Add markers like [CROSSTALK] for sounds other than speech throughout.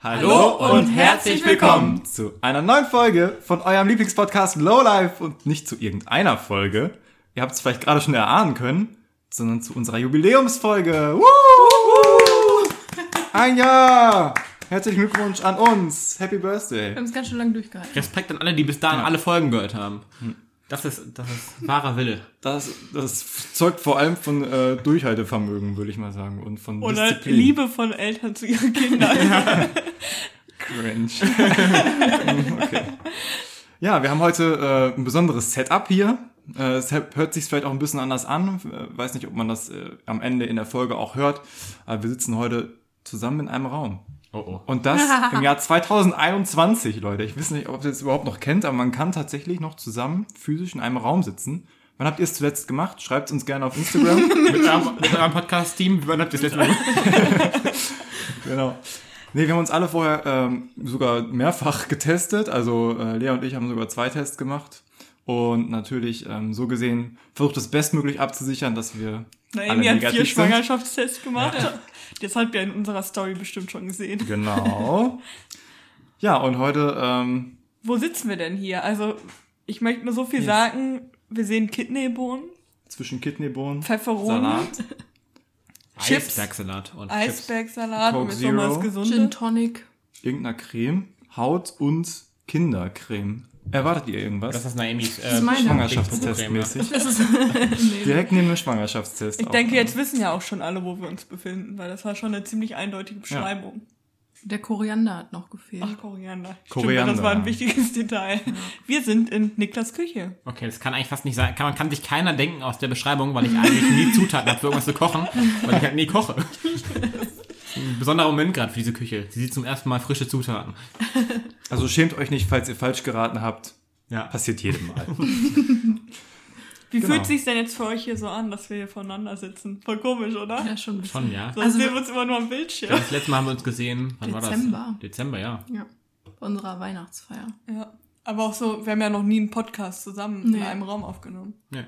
Hallo und herzlich willkommen zu einer neuen Folge von eurem Lieblingspodcast Lowlife und nicht zu irgendeiner Folge. Ihr habt es vielleicht gerade schon erahnen können, sondern zu unserer Jubiläumsfolge. Woo! Ein Jahr! Herzlichen Glückwunsch an uns. Happy Birthday. Wir haben es ganz schön lange durchgehalten. Respekt an alle, die bis dahin alle Folgen gehört haben. Das ist, das ist wahrer Wille. Das, das zeugt vor allem von äh, Durchhaltevermögen, würde ich mal sagen. Und von Oder Disziplin. Liebe von Eltern zu ihren Kindern. [LAUGHS] Cringe. [LAUGHS] okay. Ja, wir haben heute äh, ein besonderes Setup hier. Äh, es hört sich vielleicht auch ein bisschen anders an. Äh, weiß nicht, ob man das äh, am Ende in der Folge auch hört. Aber wir sitzen heute zusammen in einem Raum. Oh oh. Und das [LAUGHS] im Jahr 2021, Leute. Ich weiß nicht, ob ihr das überhaupt noch kennt, aber man kann tatsächlich noch zusammen physisch in einem Raum sitzen. Wann habt ihr es zuletzt gemacht? Schreibt uns gerne auf Instagram. [LAUGHS] Mit eurem, mit eurem Podcast-Team, wann habt ihr das letzte Mal [LAUGHS] Genau. Nee, wir haben uns alle vorher ähm, sogar mehrfach getestet. Also äh, Lea und ich haben sogar zwei Tests gemacht. Und natürlich ähm, so gesehen versucht es bestmöglich abzusichern, dass wir alle Naomi hat vier sind. Schwangerschaftstests gemacht. [LAUGHS] Das habt ihr in unserer Story bestimmt schon gesehen. Genau. [LAUGHS] Ja, und heute, ähm, Wo sitzen wir denn hier? Also, ich möchte nur so viel Yes. sagen. Wir sehen Kidneybohnen, zwischen Kidneybohnen, Pfefferonen, Salat, [LAUGHS] Chips. Eisbergsalat und. Eisbergsalat, Coke und jetzt noch mal was Zero. Gin Gesundes. Tonic. irgendeiner Creme, Haut und Kindercreme. Erwartet ihr irgendwas? Das ist Naemis ist äh. Das ist [LAUGHS] Direkt neben dem Schwangerschaftstest. Ich auch. denke, jetzt wissen ja auch schon alle, wo wir uns befinden, weil das war schon eine ziemlich eindeutige Beschreibung. der Koriander hat noch gefehlt. Ach, Koriander. Koriander. Stimmt, das war ein wichtiges Detail. Wir sind in Niklas Küche. Okay, das kann eigentlich fast nicht sein. Kann, man kann sich keiner denken aus der Beschreibung, weil ich eigentlich nie Zutaten habe für irgendwas zu kochen, weil ich halt nie koche. [LAUGHS] Ein besonderer Moment gerade für diese Küche. Sie sieht zum ersten Mal frische Zutaten. [LAUGHS] Also schämt euch nicht, falls ihr falsch geraten habt. Ja. Passiert jedem Mal. [LAUGHS] Wie Genau. fühlt sich denn jetzt für euch hier so an, dass wir hier voneinander sitzen? Voll komisch, oder? Ja, schon. Schon, ja. Sonst Also- sehen wir uns immer nur am Bildschirm. Das letzte Mal haben wir uns gesehen. Wann war Dezember. das? Dezember, ja. Ja. Bei unserer Weihnachtsfeier. Ja. Aber auch so, wir haben ja noch nie einen Podcast zusammen in Nee. einem Raum aufgenommen. ja.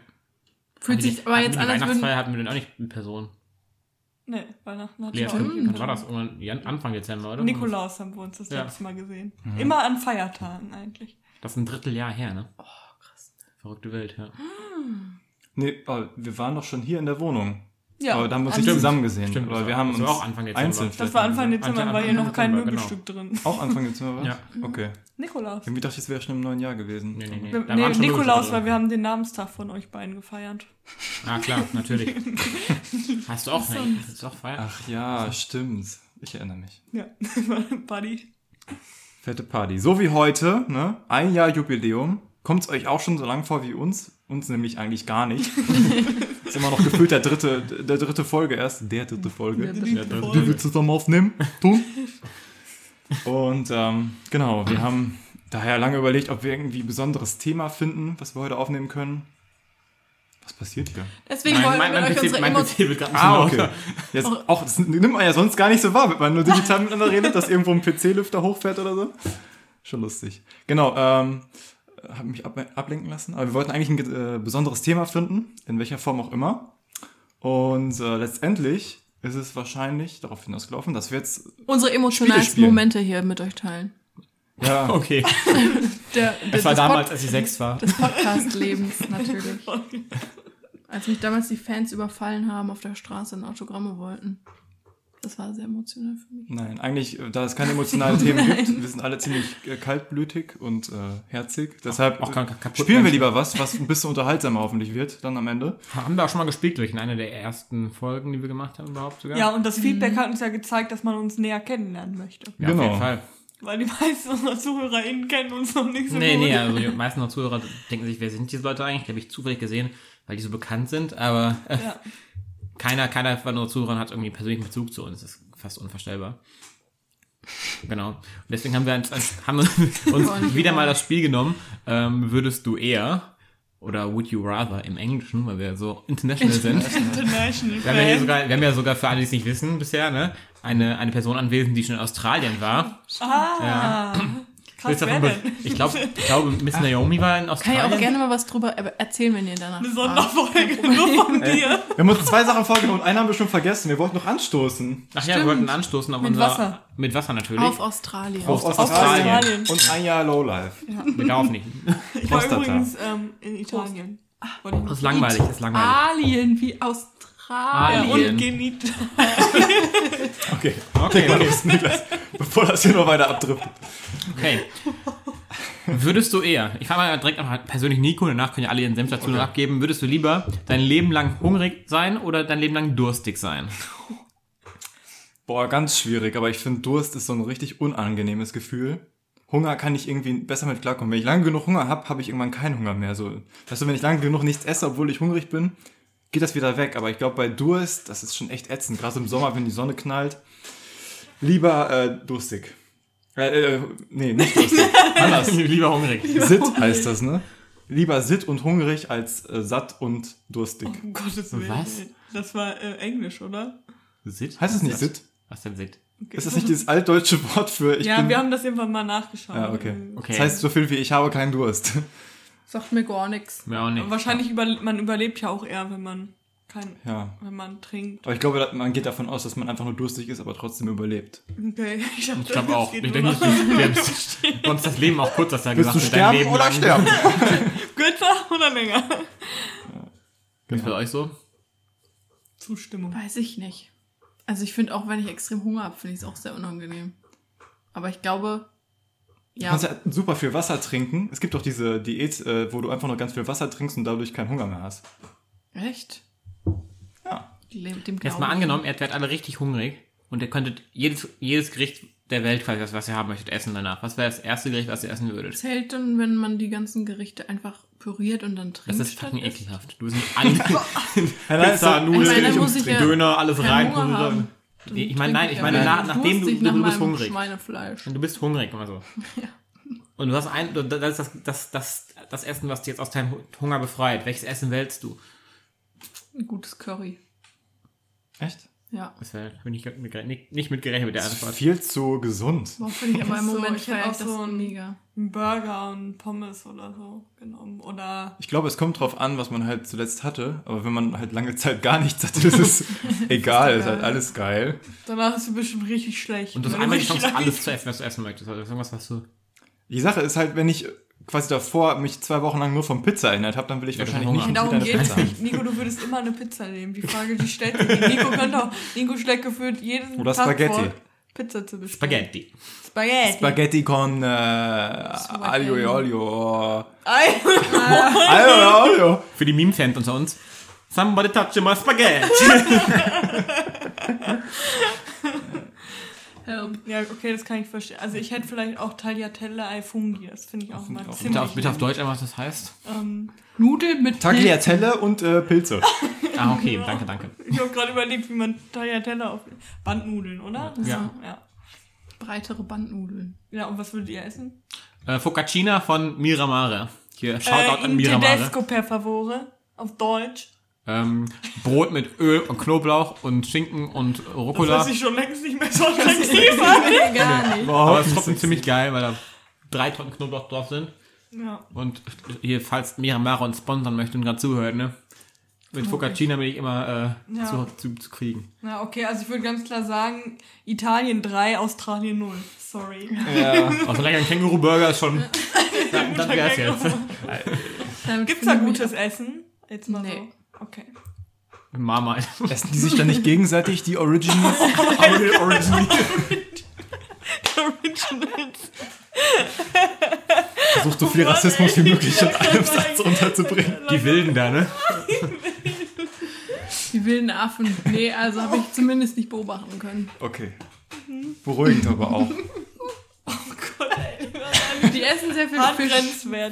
Fühlt sich aber jetzt die an, als Weihnachtsfeier würden... hatten wir denn auch nicht in Person. Nee, Weihnachten hat Lea, schon Stimmt. wann war das? Anfang Dezember, oder? Nikolaus haben wir uns das Ja. letzte Mal gesehen. Mhm. Immer an Feiertagen eigentlich. Das ist ein Dritteljahr her, ne? Oh, krass. Verrückte Welt, ja. Nee, aber wir waren doch schon hier in der Wohnung. Ja. aber da haben wir uns an- nicht zusammen gesehen. Stimmt, aber das wir war- haben uns auch Anfang Dezember. einzeln Das war Anfang Dezember, Anfang war hier noch kein Dezember, genau. Möbelstück drin. Auch Anfang Dezember war Ja. Okay. Nikolaus. Irgendwie dachte ich, es wäre schon im neuen Jahr gewesen. Nee, nee, nee. Wir, nee, Nikolaus, weil wir haben den Namenstag von euch beiden gefeiert. Ah, klar, natürlich. [LAUGHS] Hast du auch, ne? Hast du auch Feier? Ach ja, stimmt. Ich erinnere mich. Ja, [LAUGHS] Buddy. Fette Party. So wie heute, ne? Ein Jahr Jubiläum. Kommt es euch auch schon so lang vor wie uns? Uns nämlich eigentlich gar nicht. [LAUGHS] ist immer noch gefühlt der dritte, der dritte Folge erst. Der dritte Folge. Der dritte. Die wir zusammen aufnehmen. Tun. Und ähm, genau, wir haben daher lange überlegt, ob wir irgendwie ein besonderes Thema finden, was wir heute aufnehmen können. Was passiert hier? Deswegen Mein, wollen mein, wir mein, euch PC, unsere mein. PC gerade ein bisschen lauter. Jetzt, auch, das nimmt man ja sonst gar nicht so wahr, wenn man nur digital [LAUGHS] miteinander redet, dass irgendwo ein PC-Lüfter hochfährt oder so. Schon lustig. Genau, ähm, habe mich ab, ablenken lassen. Aber wir wollten eigentlich ein äh, besonderes Thema finden, in welcher Form auch immer. Und äh, letztendlich ist es wahrscheinlich darauf hinausgelaufen, dass wir jetzt Unsere emotionalsten. Momente hier mit euch teilen. ja, [LAUGHS] Okay. [LAUGHS] Der, Das war damals, Pod- als ich sechs war. des Podcast-Lebens natürlich. [LAUGHS] Als mich damals die Fans überfallen haben auf der Straße und Autogramme wollten. Das war sehr emotional für mich. Nein, eigentlich, äh, da es keine emotionalen Themen [LAUGHS] gibt, wir sind alle ziemlich äh, kaltblütig und äh, herzig. Deshalb auch äh, kein kaputt spielen wir lieber was, was ein bisschen unterhaltsamer hoffentlich wird, dann am Ende. Haben wir auch schon mal gespielt, durch in einer der ersten Folgen, die wir gemacht haben, überhaupt sogar? Ja, und das Feedback hat uns ja gezeigt, dass man uns näher kennenlernen möchte. Ja, auf Genau. jeden Fall. Weil die meisten unserer ZuhörerInnen kennen uns noch nicht so Nee, gut. nee, also die [LAUGHS] meisten noch Zuhörer denken sich, wer sind diese Leute eigentlich? Die habe ich zufällig gesehen, weil die so bekannt sind, aber äh, Ja. Keiner, keiner von unseren Zuhörern hat irgendwie persönlichen Bezug zu uns. Das ist fast unvorstellbar. Genau. Und deswegen haben wir [LAUGHS] uns, haben uns wieder mal das Spiel genommen. Ähm, würdest du eher oder would you rather im Englischen, weil wir so international sind. International Wir haben, ja hier sogar, wir haben ja sogar für alle, die es nicht wissen bisher, ne, eine, eine Person anwesend, die schon in Australien war. Ah, Willst wer davon? Ich glaube, ich glaube, Miss Naomi war in Kann ich Australien. auch gerne mal was drüber erzählen, wenn ihr danach Eine. Sonderfolge nur von dir. Wir haben uns zwei Sachen vorgenommen und eine haben wir schon vergessen. Wir wollten noch anstoßen. Ach ja, wir wollten anstoßen auf Mit unser... Wasser. Mit Wasser natürlich. Auf Australien. Auf Australien. Und ein Jahr Lowlife. Wir kaufen nicht. Ich war übrigens ähm, in Italien. Ich Das ist langweilig, das ist langweilig. Alien wie Australien. Ja, Alien. und Genit. [LAUGHS] Okay. Okay, Mal okay. los, Niklas. Bevor das hier noch weiter abdriftet. okay. Würdest du eher, ich frage mal direkt noch persönlich Nico, danach können ja alle ihren Senf dazu noch abgeben, würdest du lieber dein Leben lang hungrig sein oder dein Leben lang durstig sein? Boah, ganz schwierig, aber ich finde, Durst ist so ein richtig unangenehmes Gefühl. Hunger kann ich irgendwie besser mit klarkommen. Wenn ich lange genug Hunger habe, habe ich irgendwann keinen Hunger mehr. So, weißt du, wenn ich lange genug nichts esse, obwohl ich hungrig bin, geht das wieder weg. Aber ich glaube, bei Durst, das ist schon echt ätzend. Gerade im Sommer, wenn die Sonne knallt. Lieber äh, durstig. Äh, äh, nee, nicht durstig. [LAUGHS] Anders. lieber hungrig. Sitt [LAUGHS] heißt das, ne? Lieber sitt und hungrig als äh, satt und durstig. Um Gottes Willen. Was? Das war äh, Englisch, oder? Sit? Heißt es nicht Sitt? Was denn Sit? Okay. Ist das nicht dieses altdeutsche Wort für ich ja, bin... wir haben das irgendwann mal nachgeschaut. ja, okay. Okay. Das heißt so viel wie ich habe keinen Durst. Sagt mir gar nichts. Mir auch nicht. Wahrscheinlich über, man überlebt ja auch eher, wenn man kein, Ja. wenn man trinkt. Aber ich glaube, man geht davon aus, dass man einfach nur durstig ist, aber trotzdem überlebt. Okay, [LAUGHS] ich, Ich glaube auch. Ich denke nicht, du stirbst. Sonst [LAUGHS] das Leben auch kurz, hast du ja gesagt. deinem sterben Leben oder lang. sterben? [LAUGHS] Kürzer oder länger? Wie ist bei euch so? Zustimmung. Weiß ich nicht. Also ich finde auch, wenn ich extrem Hunger habe, finde ich es auch sehr unangenehm. Aber ich glaube, Du ja, kannst ja super viel Wasser trinken. Es gibt auch diese Diät, äh, wo du einfach nur ganz viel Wasser trinkst und dadurch keinen Hunger mehr hast. echt. Ja. Dem, dem Jetzt glaub mal ich. angenommen, ihr werdet alle richtig hungrig und ihr könntet jedes, jedes Gericht der Welt, quasi, was, was ihr haben möchtet, essen danach. Was wäre das erste Gericht, was ihr essen würdet? Zählt dann, wenn man die ganzen Gerichte einfach püriert und dann Das trinkt? ist statt fucking ekelhaft. Du bist nicht alle [LAUGHS] Pizza, Nudeln, Döner, alles rein. Ich meine, nein, ich meine, ja nach, nachdem du, nach du bist hungrig. Schweinefleisch. Und du bist hungrig, [LAUGHS] immer so. Und du hast ein, das ist das, das, das, das Essen, was dich jetzt aus deinem Hunger befreit. Welches Essen wählst du? Ein gutes Curry. Echt? Ja. Das bin ich mit, nicht, nicht mit gerechnet mit der Antwort. Viel zu gesund. Boah, finde ich aber im So, Moment ich auch ich das so ein- mega. Ein Burger und Pommes oder so genommen. Oder Ich glaube, es kommt drauf an, was man halt zuletzt hatte. Aber wenn man halt lange Zeit gar nichts hatte, ist [LAUGHS] es egal. Ist halt alles geil. danach ist du bestimmt richtig schlecht. Und du hast einmal die Chance, alles zu essen, was du essen möchtest. Also irgendwas, was du. Die Sache ist halt, wenn ich quasi davor mich zwei Wochen lang nur von Pizza erinnert habe, dann will ich Ja, wahrscheinlich kein nicht wieder Darum eine geht es Pizza haben. nicht. Nico, du würdest immer eine Pizza nehmen. Die Frage, die stellt sich. Nico könnte auch, Nico schlägt gefühlt jeden Oder Tag Spaghetti. vor, Pizza zu bestellen. Spaghetti. Spaghetti. Spaghetti con äh, Aglio e Olio. Aglio e Olio. Für die Meme-Fans unter uns. Somebody touch my spaghetti. [LAUGHS] Ja, okay, das kann ich verstehen. Also ich hätte vielleicht auch Tagliatelle ai Funghi. Das finde ich auch mal ich auch. ziemlich bitte, auf, bitte auf Deutsch einmal, was das heißt. Ähm, Nudeln mit Tagliatelle und äh, Pilze. [LAUGHS] Ah, okay, danke, danke. ich habe gerade überlegt, wie man Tagliatelle auf Bandnudeln, oder? Ja. ist- ja. breitere Bandnudeln. Ja, und was würdet ihr essen? Äh, Focaccia von Miramare. Hier, Shoutout äh, an in Miramare. Tedesco per favore. Auf Deutsch. Ähm, Brot mit Öl und Knoblauch und Schinken und Das Rucola. hört sich schon längst nicht mehr so attraktiv an. Gar nicht. Aber es ist trotzdem ziemlich geil, weil da drei Tonnen Knoblauch drauf sind. Ja. Und hier, falls Miramare uns sponsern möchte und gerade zuhört, ne? Mit Focaccia bin ich immer äh, Ja. zu, zu, zu kriegen. Na, okay, also ich würde ganz klar sagen, Italien 3, Australien 0. Sorry. Ja. [LAUGHS] Also lecker ein Känguru-Burger ist schon. dann dann wär's jetzt. Gibt's da ich gutes Essen? Jetzt mal Nee. so. Okay. Mama. Essen die sich dann nicht gegenseitig, die Originals? [LAUGHS] [LAUGHS] [LAUGHS] Originals. Versuch so viel Rassismus wie möglich in einem Satz runterzubringen. Die Wilden da, ne? Die wilden Affen. Nee, also habe ich zumindest nicht beobachten können. Okay. Beruhigend aber auch. Die essen sehr viel Fisch.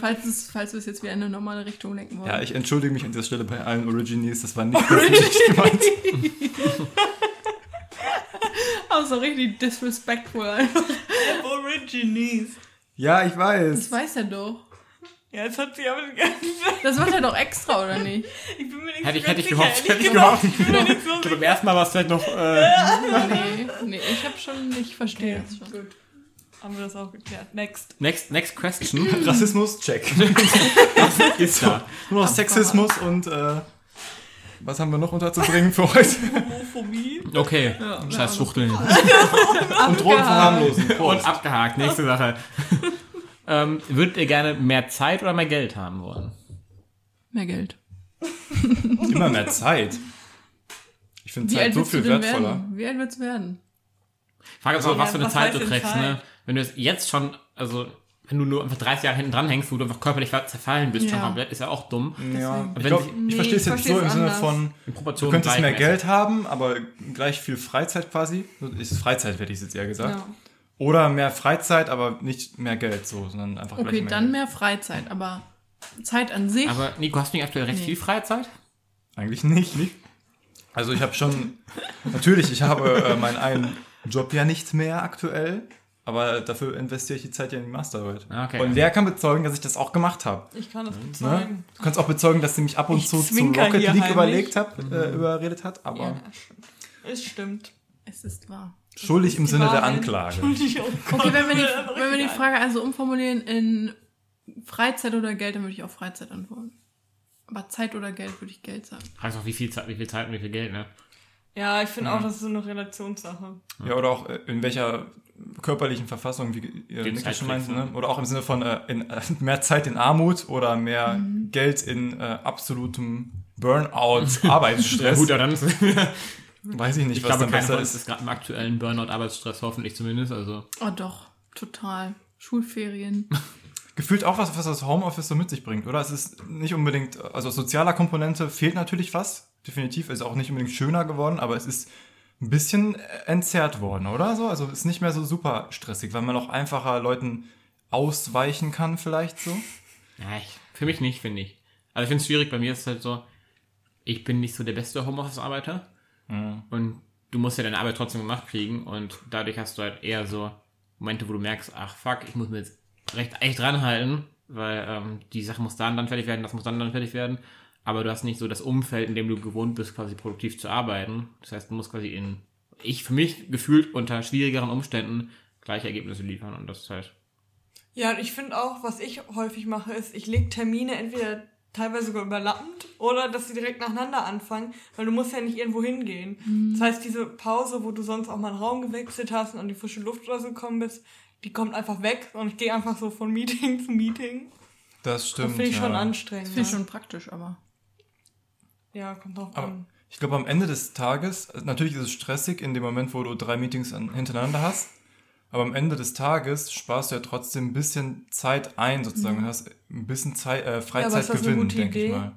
Falls, es, falls wir es jetzt wieder in eine normale Richtung lenken wollen. Ja, ich entschuldige mich an dieser Stelle bei allen Originals. Das war nicht persönlich gemeint. [LAUGHS] Auch so richtig disrespectful. einfach. Aborigines. Ja, ich Das weiß. weiß er doch. Ja, jetzt hat sie aber die ganze Das macht er doch extra, oder nicht? Ich bin mir nicht Hätte ich, so hätte ganz ich sicher, gehofft. Hätte ich gehofft. Ich bin mir nicht so Ich glaube, beim ersten Mal war es vielleicht noch. Äh, [LAUGHS] Nee, nee, ich habe schon, ich verstehe das schon. Gut. Haben wir das auch geklärt. Next. Next, next question. [LAUGHS] Rassismus, check. [LAUGHS] ist da. Nur noch Sexismus und äh, was haben wir noch unterzubringen für heute? Homophobie. Okay, scheiß Schwuchteln. [LAUGHS] und Drogen verharmlosen. Und abgehakt, nächste Sache. ähm, würdet ihr gerne mehr Zeit oder mehr Geld haben wollen? Mehr Geld. Immer mehr Zeit. Ich finde Zeit so viel wertvoller. werden? Wie alt du werden? Frage ist auch, Ja, was für eine was Zeit heißt du kriegst, Zeit? ne? Wenn du es jetzt schon, also wenn du nur einfach 30 Jahre hinten dran hängst, wo du einfach körperlich zerfallen bist, schon Ja. komplett, ist ja auch dumm. Ja, ich, Wenn glaub, ich Nee, verstehe es ich jetzt so im Sinne von, In du könntest mehr. Geld haben, aber gleich viel Freizeit quasi. Ist Freizeit, hätte ich jetzt eher gesagt. Ja. Oder mehr Freizeit, aber nicht mehr Geld, so, sondern einfach Okay, gleich mehr dann Geld. mehr Freizeit, aber Zeit an sich. Aber Nico, hast du nicht aktuell recht Nee. viel Freizeit? Eigentlich nicht. Also ich habe schon, [LAUGHS] natürlich, ich habe äh, meinen einen Job ja nicht mehr aktuell, aber dafür investiere ich die Zeit ja in die Masterarbeit. Ah, okay. Und der kann bezeugen, dass ich das auch gemacht habe. Ich kann das Ne? bezeugen. Du kannst auch bezeugen, dass sie mich ab und Ich zu zu zwinker Rocket League heimlich. überlegt hat, äh, überredet hat, aber Ja. Es stimmt. es ist wahr. schuldig im Die Sinne der Wahrheit. Anklage. Schuldig, oh Gott. Okay, wenn wir die, ist [LAUGHS] wenn wir die Frage also umformulieren in Freizeit oder Geld, dann würde ich auf Freizeit antworten. Aber Zeit oder Geld würde ich Geld sagen. Fragst auch, wie viel Zeit, wie viel Zeit und wie viel Geld, ne? Ja, ich finde auch, das ist so eine Relationssache. Ja, oder auch äh, in welcher körperlichen Verfassung, wie Niklas Zeit schon meinte, ne? ne? oder auch im Sinne von äh, in, äh, mehr Zeit in Armut oder mehr Geld in äh, absolutem Burnout, Ja, [LAUGHS] Arbeitsstress. gut, dann ist, [LAUGHS] Weiß ich nicht, ich was glaube, dann keiner besser ist. ist gerade im aktuellen Burnout-Arbeitsstress, hoffentlich zumindest. Also, Oh doch, total. Schulferien. [LAUGHS] Gefühlt auch was, was das Homeoffice so mit sich bringt, oder? Es ist nicht unbedingt, also sozialer Komponente fehlt natürlich was, definitiv, ist auch nicht unbedingt schöner geworden, aber es ist ein bisschen entzerrt worden, oder so? Also ist nicht mehr so super stressig, weil man auch einfacher Leuten ausweichen kann, vielleicht so. ja, ich, für mich nicht, finde ich. Also ich finde es schwierig, bei mir ist es halt so, ich bin nicht so der beste Homeoffice-Arbeiter und du musst ja deine Arbeit trotzdem gemacht kriegen und dadurch hast du halt eher so Momente, wo du merkst, ach fuck, ich muss mir jetzt recht echt dranhalten, weil ähm, die Sache muss dann dann fertig werden, das muss dann dann fertig werden, aber du hast nicht so das Umfeld, in dem du gewohnt bist, quasi produktiv zu arbeiten. Das heißt, du musst quasi in, ich für mich gefühlt unter schwierigeren Umständen gleiche Ergebnisse liefern und das ist halt Ja, und ich finde auch, was ich häufig mache, ist, ich lege Termine entweder teilweise sogar überlappend oder dass sie direkt nacheinander anfangen, weil du musst ja nicht irgendwo hingehen. Das heißt, diese Pause, wo du sonst auch mal einen Raum gewechselt hast und an die frische Luft oder so gekommen bist, die kommt einfach weg und ich gehe einfach so von Meeting [LAUGHS] zu Meeting. Das Das stimmt. finde ich schon ja. anstrengend. Das finde ich schon praktisch, aber. Ja, kommt drauf an. ich glaube, am Ende des Tages, natürlich ist es stressig in dem Moment, wo du drei Meetings an, hintereinander hast, aber am Ende des Tages sparst du ja trotzdem ein bisschen Zeit ein, sozusagen, und hast ein bisschen Zeit, äh, Mhm. ist das eine Freizeitgewinn, gute denke ich Idee? mal.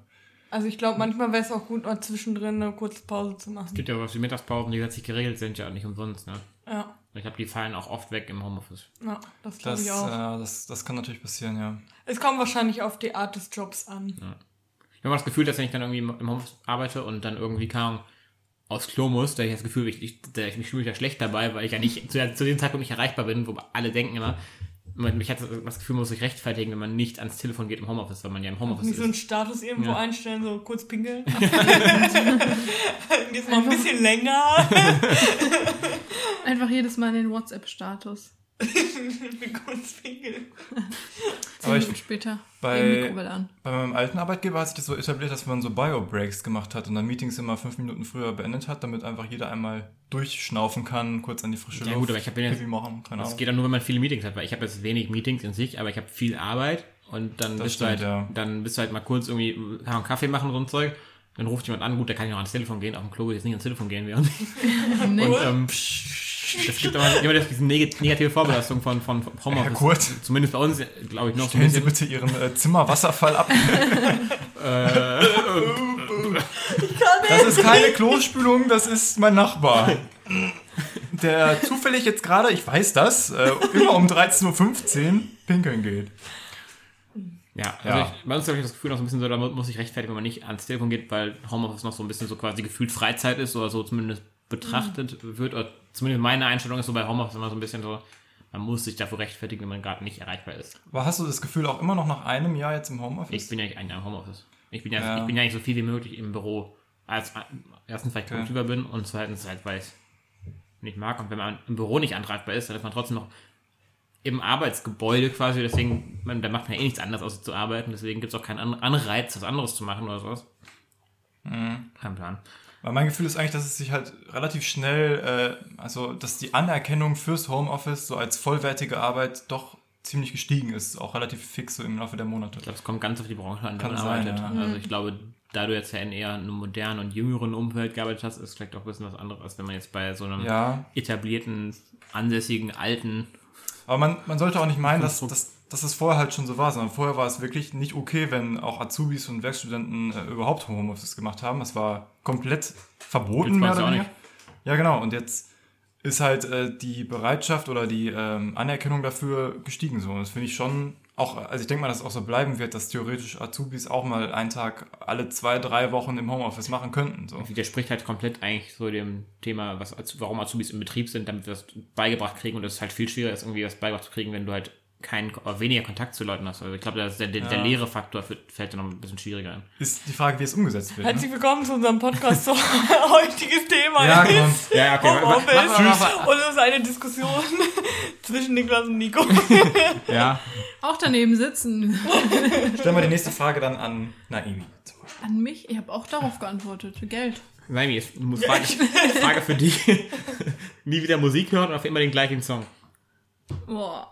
Also ich glaube, manchmal wäre es auch gut, mal zwischendrin eine kurze Pause zu machen. Es gibt ja was wie Mittagspausen, die gesetzlich geregelt sind, ja nicht umsonst, ne? Ja, Ich glaube, die fallen auch oft weg im Homeoffice. ja das glaube Das, ich auch. äh, das, das kann natürlich passieren, ja. Es kommt wahrscheinlich auf die Art des Jobs an. Ich habe das Gefühl, dass wenn ich dann irgendwie im Homeoffice arbeite und dann irgendwie kam aufs Klo muss, da ich das Gefühl, ich, ich, da ich mich fühle mich da schlecht dabei, weil ich ja nicht zu, der- zu dem Zeitpunkt nicht erreichbar bin, wo alle denken immer, man- mich hat das Gefühl, man muss sich rechtfertigen, wenn man nicht ans Telefon geht im Homeoffice, weil man ja im Homeoffice Nicht so einen ist. Status irgendwo Ja. einstellen, so kurz pinkeln. [LAUGHS] Jetzt mal ein bisschen länger. Einfach jedes Mal den WhatsApp-Status. [LAUGHS] kurz pinkeln. Zehn Aber ich- Minuten später. bei- Bei Mikrowelle an. Bei meinem alten Arbeitgeber hat sich das so etabliert, dass man so Bio-Breaks gemacht hat und dann Meetings immer fünf Minuten früher beendet hat, damit einfach jeder einmal durchschnaufen kann, kurz an die frische Ja, Luft. gut, aber ich hab den jetzt- machen, keine Das geht dann nur, wenn man viele Meetings hat, weil ich habe jetzt wenig Meetings in sich, aber ich habe viel Arbeit und dann Das bist stimmt, du halt, ja. dann bist du halt mal kurz irgendwie kann man einen Kaffee machen und so ein Zeug. Dann ruft jemand an, gut, da kann ich noch ans Telefon gehen, auf dem Klo will ich jetzt nicht ans Telefon gehen während. [LAUGHS] Nee. Und ähm, es gibt aber immer diese neg- negative Vorbelastung von, von Homeoffice. Herr Kurt. Zumindest bei uns, glaube ich, noch so Stellen ein Sie bitte Ihren äh, Zimmerwasserfall ab. [LAUGHS] [LAUGHS] Das ist keine [LAUGHS] Klospülung, das ist mein Nachbar. Der zufällig jetzt gerade, ich weiß das, äh, immer um 13.15 Uhr pinkeln geht. Ja, also Ja. Ich, bei uns habe ich das Gefühl noch so ein bisschen so, da muss ich rechtfertigen, wenn man nicht ans Telefon geht, weil Homeoffice noch so ein bisschen so quasi gefühlt Freizeit ist oder so zumindest betrachtet wird. Oder zumindest meine Einstellung ist so bei Homeoffice immer so ein bisschen so, man muss sich dafür rechtfertigen, wenn man gerade nicht erreichbar ist. Aber hast du das Gefühl auch immer noch nach einem Jahr jetzt im Ich Homeoffice? bin ja eigentlich ein Jahr im Homeoffice. Ich bin ja, Ja. ich bin ja eigentlich so viel wie möglich im Büro. Als, erstens, weil ich Okay. produktiver bin und zweitens halt, weil ich nicht mag. Und wenn man im Büro nicht angreifbar ist, dann ist man trotzdem noch im Arbeitsgebäude quasi, deswegen, man, da macht man ja eh nichts anderes, außer zu arbeiten, deswegen gibt es auch keinen An- Anreiz, was anderes zu machen oder sowas. Kein Plan. Weil mein Gefühl ist eigentlich, dass es sich halt relativ schnell, äh, also dass die Anerkennung fürs Homeoffice so als vollwertige Arbeit doch ziemlich gestiegen ist, auch relativ fix so im Laufe der Monate. Ich glaube, es kommt ganz auf die Branche an, Kann man sein, arbeitet. ja. Also ich glaube, da du jetzt ja in eher einem modernen und jüngeren Umfeld gearbeitet hast, ist vielleicht auch ein bisschen was anderes, als wenn man jetzt bei so einem Ja, etablierten, ansässigen, alten aber man, man sollte auch nicht meinen, dass, dass, dass es vorher halt schon so war, sondern vorher war es wirklich nicht okay, wenn auch Azubis und Werkstudenten äh, überhaupt Homeoffice gemacht haben. Es war komplett verboten, mehr oder nicht. Ja, genau. Und jetzt ist halt äh, die Bereitschaft oder die ähm, Anerkennung dafür gestiegen. So. Und das finde ich schon auch, also ich denke mal, dass es auch so bleiben wird, dass theoretisch Azubis auch mal einen Tag alle zwei, drei Wochen im Homeoffice machen könnten. So. widerspricht halt komplett eigentlich so dem Thema, was, warum Azubis im Betrieb sind, damit wir das beigebracht kriegen und das ist halt viel schwieriger, ist irgendwie was beigebracht zu kriegen, wenn du halt keinen, oder weniger Kontakt zu Leuten hast. Also ich glaube, der, der, der Ja. Lehrefaktor für- fällt dann noch ein bisschen schwieriger ein. Ist die Frage, wie es umgesetzt wird. Ne? Herzlich willkommen zu unserem Podcast. So [LAUGHS] heutiges Thema Ja, ist komm. Ja, okay. Homeoffice. Und es ist eine Diskussion [LAUGHS] zwischen Niklas und Nico. [LAUGHS] Ja. Auch daneben sitzen. Stellen wir die nächste Frage dann an Naimi. An mich? Ich habe auch darauf geantwortet. Geld. Nein, jetzt muss Frage, Frage für dich. Nie wieder Musik hören oder für immer den gleichen Song? Boah.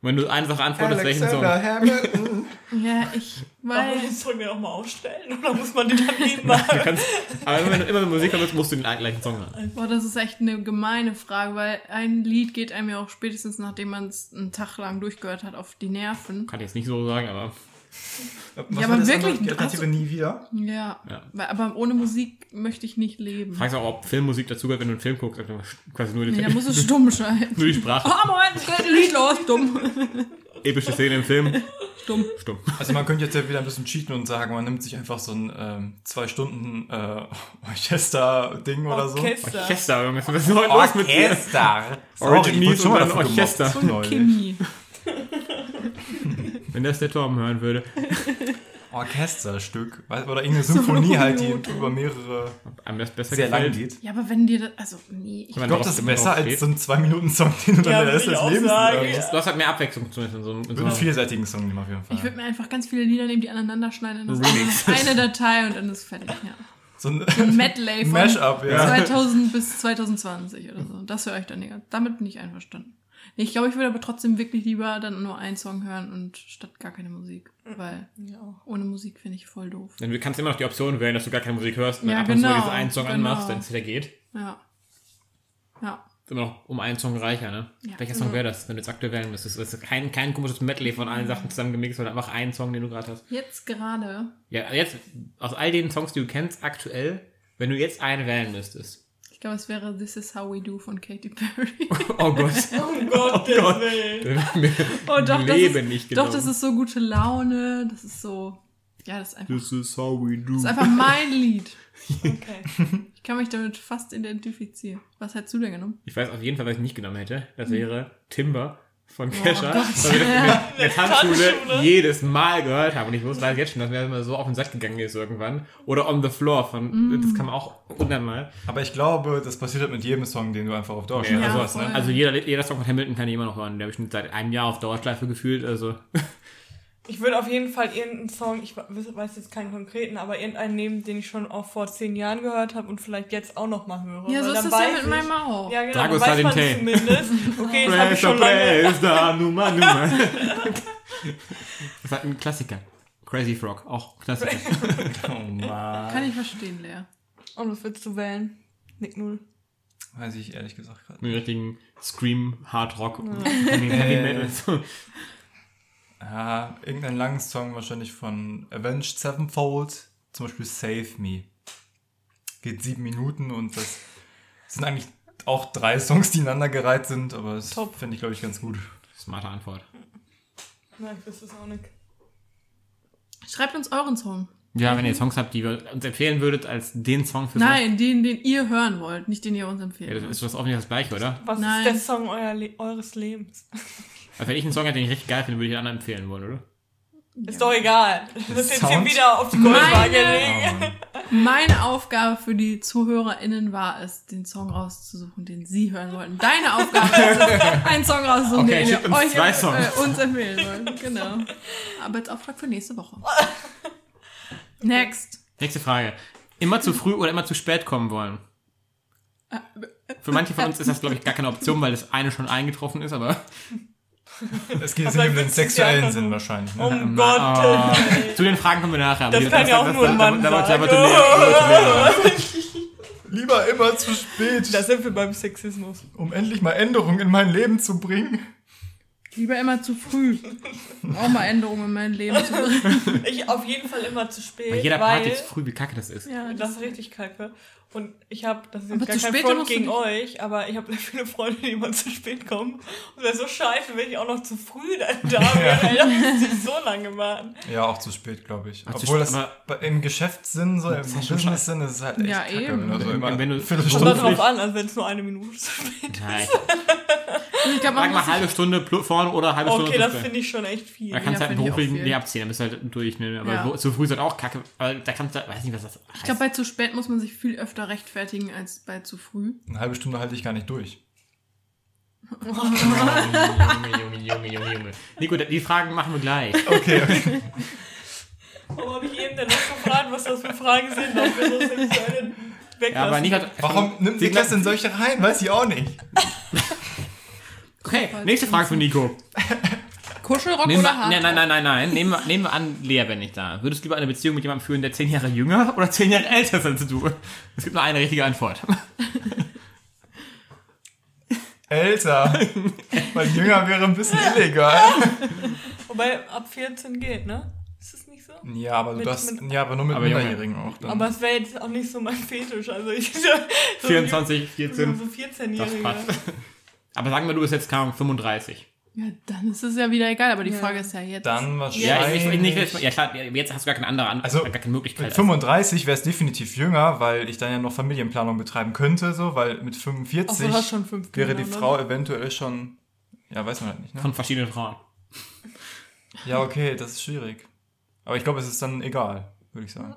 Wenn du einfach antwortest, welchen Song? [LAUGHS] Ja, ich. Darf man den Song ja auch mal aufstellen? Oder muss man den dann lieb [LAUGHS] machen? Du kannst, aber wenn du immer Musik hörst, musst du den gleichen Song hören. Boah, das ist echt eine gemeine Frage, weil ein Lied geht einem ja auch spätestens, nachdem man es einen Tag lang durchgehört hat, auf die Nerven. Kann ich jetzt nicht so sagen, aber Was aber war das wirklich, andere? Die Alternative nie wieder. Ja. Ja. Weil, aber ohne Musik möchte ich nicht leben. fragst auch, ob Filmmusik dazugehört, wenn du einen Film guckst, quasi nur die, Nee, da muss es stumm sein. [LAUGHS] nur die Sprache. Oh, Moment, es geht ein Lied los, dumm. [LAUGHS] Epische Szene im Film. Stumm. Stumm. Also man könnte jetzt ja wieder ein bisschen cheaten und sagen, man nimmt sich einfach so ein ähm, zwei Stunden äh, [LAUGHS] Orchester-Ding oder so. Orchester. Orchester, Junge, was ist denn heute los mit dir? Orchester. Originals und dann Orchester. Kimi. Wenn das der Torben hören würde. [LAUGHS] Orchesterstück. Oder irgendeine Symphonie halt, die über mehrere Einem das besser sehr lang gefällt. geht. Ja, aber wenn dir das. Also, nee. Ich, Ich glaube, das ist besser als so ein Zwei-Minuten-Song, den du dann Ja, den würde Rest des Lebens sagen. hörst. Du hast halt mehr Abwechslung zumindest in so einem. In so So einen vielseitigen Song nehmen auf jeden Fall. ich würde mir einfach ganz viele Lieder nehmen, die aneinander schneiden. Dann ist eine Datei und dann ist fertig. Ja. so ein Ein Medley [LAUGHS] von Mashup, ja. 2000 bis 2020 oder so. Das höre ich dann nicht. Damit bin ich einverstanden. Ich glaube, ich würde aber trotzdem wirklich lieber dann nur einen Song hören und statt gar keine Musik. Weil Ja. ohne Musik finde ich voll doof. Denn du kannst immer noch die Option wählen, dass du gar keine Musik hörst und Ja, dann ab und zu genau, diesen einen Song genau. anmachst, wenn es wieder geht. Ja. Ja. Ist immer noch um einen Song reicher, ne? Ja. Welcher Song wäre das, wenn du jetzt aktuell wählen müsstest? Das ist kein, kein komisches Medley von allen Sachen zusammengemixt, sondern einfach einen Song, den du gerade hast. Jetzt gerade. Ja, jetzt, aus all den Songs, die du kennst, aktuell, wenn du jetzt einen wählen müsstest. Ich glaube, es wäre This Is How We Do von Katy Perry. [LAUGHS] Oh Gott. Gottes [LAUGHS] Gott. Willen. Das wäre mir Oh, doch, Leben ist, nicht doch, das ist so gute Laune. Das ist so. Ja, das ist einfach, This is how we do. das ist einfach mein Lied. [LAUGHS] Okay. Ich kann mich damit fast identifizieren. Was hättest du denn genommen? Ich weiß auf jeden Fall, was ich nicht genommen hätte. Das wäre Timber von Oh Kesha. Gott. weil wir das in der, in der [LAUGHS] Tanzschule jedes Mal gehört haben. Und ich wusste jetzt schon, dass mir das immer so auf den Sack gegangen ist irgendwann. Oder On the Floor von, Mm. das kann man auch hundertmal. Aber ich glaube, das passiert halt mit jedem Song, den du einfach auf Dauer Ja. Ja, sowas, ne? Also jeder, jeder Song von Hamilton kann ich immer noch hören. Der habe ich schon seit einem Jahr auf Dauerschleife gefühlt. Also [LAUGHS] Ich würde auf jeden Fall irgendeinen Song, ich weiß jetzt keinen konkreten, aber irgendeinen nehmen, den ich schon auch vor zehn Jahren gehört habe und vielleicht jetzt auch noch mal höre. Ja, so ist das ja mit meinem auch. Ja, genau, Drago dann weiß man Salinte. zumindest. Okay, das habe ich Presta, schon lange. presta, [LAUGHS] Nummer, Nummer. Das war ein Klassiker. Crazy Frog, auch Klassiker. [LAUGHS] Oh Mann. Kann ich verstehen, Lea. Und was würdest du wählen? Nick Null. Weiß ich ehrlich gesagt gerade. Einen richtigen Scream, Hard Rock, Heavy, Heavy Metal. Ja, irgendeinen langen Song wahrscheinlich von Avenged Sevenfold. Zum Beispiel Save Me. Geht sieben Minuten und das sind eigentlich auch drei Songs, die ineinander gereiht sind, aber das Top. finde ich, glaube ich, ganz gut. Smarte Antwort. Nein, ich wüsste es auch nicht. Schreibt uns euren Song. Ja, wenn ihr Songs habt, die ihr uns empfehlen würdet als den Song für Nein, den, den ihr hören wollt, nicht den ihr uns Ja, empfehlt. das ist das offensichtlich das gleiche, oder? Was Nein. ist der Song euer Le eures Lebens? [LAUGHS] Also wenn ich einen Song hätte, den ich richtig geil finde, würde ich den anderen empfehlen wollen, oder? Ist doch egal. Das ist jetzt hier wieder auf die Goldwaage Meine- legen. Meine Aufgabe für die ZuhörerInnen war es, den Song rauszusuchen, den sie hören wollten. Deine Aufgabe ist es, [LAUGHS] einen Song rauszusuchen, Okay, den ihr euch zwei äh, Songs. uns empfehlen wollt. Genau. Arbeitsauftrag für nächste Woche. [LAUGHS] Next. Nächste Frage. Immer zu früh oder immer zu spät kommen wollen? Für manche von uns ist das, glaube ich, gar keine Option, weil das eine schon eingetroffen ist, aber [LAUGHS] Es geht jetzt um den sexuellen. Sinn wahrscheinlich. Ne? Um Na, Gottes [LAUGHS] oh. Zu den Fragen kommen wir nachher. Das die- kann ja auch nur ein Mann da, da, da, sagen. da Lea raus. Lieber immer zu spät, Da sind wir beim Sexismus. um endlich mal Änderungen in mein Leben zu bringen. Lieber immer zu früh. Auch mal Änderungen in mein Leben zu bringen. [LAUGHS] Ich auf jeden Fall immer zu spät, Bei jeder weil Party zu früh, wie kacke das ist. Ja, das ist richtig kacke. Und ich habe, das ist jetzt Aber gar zu kein Front gegen nicht- euch, aber ich habe sehr viele Freunde, die immer zu spät kommen. Und das wäre so scheiße, wenn ich auch noch zu früh dann da [LAUGHS] wäre. Ey, Das ich so lange warten. Ja, auch zu spät, glaube ich. Ach, Obwohl das im Geschäftssinn, so im ist ja Business-Sinn, ist es halt echt Ja, kacke, eben. wenn du so Wenn- immer wenn du- Kommt darauf an, also wenn es nur eine Minute zu spät Nein. Ich glaube, man Sag mal halbe Stunde vorne oder halbe Stunde Okay, das finde ich schon echt viel. Da kannst du Ja, halt einen ich viel. die abziehen, dann bist du halt durch. Ne? Aber Ja. zu früh ist halt auch kacke. Aber da kannst du, weiß nicht, was das heißt. Ich glaube, bei zu spät muss man sich viel öfter rechtfertigen als bei zu früh. Eine halbe Stunde halte ich gar nicht durch. Junge, Junge, Junge, Junge, Junge. Nico, die Fragen machen wir gleich. Okay, okay. Warum habe ich eben denn noch gefragt, was das für Fragen sind, das? Ja, aber Nico hat. Warum nimmt Sie Niklas denn solche rein? Weiß ich auch nicht. [LAUGHS] Okay, nächste Frage für Nico. [LAUGHS] Kuschelrock Nehmen oder hart? nein, nein, nein, nein, nein. Nehmen wir, nehmen wir an, Lea wäre nicht da. Würdest du lieber eine Beziehung mit jemandem führen, der zehn Jahre jünger oder zehn Jahre älter ist als du? Es gibt nur eine richtige Antwort. [LAUGHS] Älter. Weil jünger wäre ein bisschen illegal. Wobei ab 14 geht, ne? Ist das nicht so? Ja, aber du Mit- darfst, mit- ja, aber nur mit Aber Junge. Minderjährigen auch. Dann. Aber es wäre jetzt auch nicht so mein Fetisch. Also ich [LAUGHS] so 24, So, 14. so Das 14-Jährige. passt. Aber sagen wir, du bist jetzt keine Ahnung, 35. Ja, dann ist es ja wieder egal, aber die Ja. Frage ist ja jetzt. dann Ja, wahrscheinlich. ich, ich, nicht, jetzt- ja klar, jetzt hast du gar keine andere An Also, gar keine Möglichkeit. Mit 35 wäre es definitiv jünger, weil ich dann ja noch Familienplanung betreiben könnte, so, weil mit Ach, 45 du hast schon fünf wäre die ne? Frau eventuell schon. Ja, weiß man halt nicht, ne? von verschiedenen Frauen. Ja, okay, das ist schwierig. Aber ich glaube, es ist dann egal, würde ich sagen.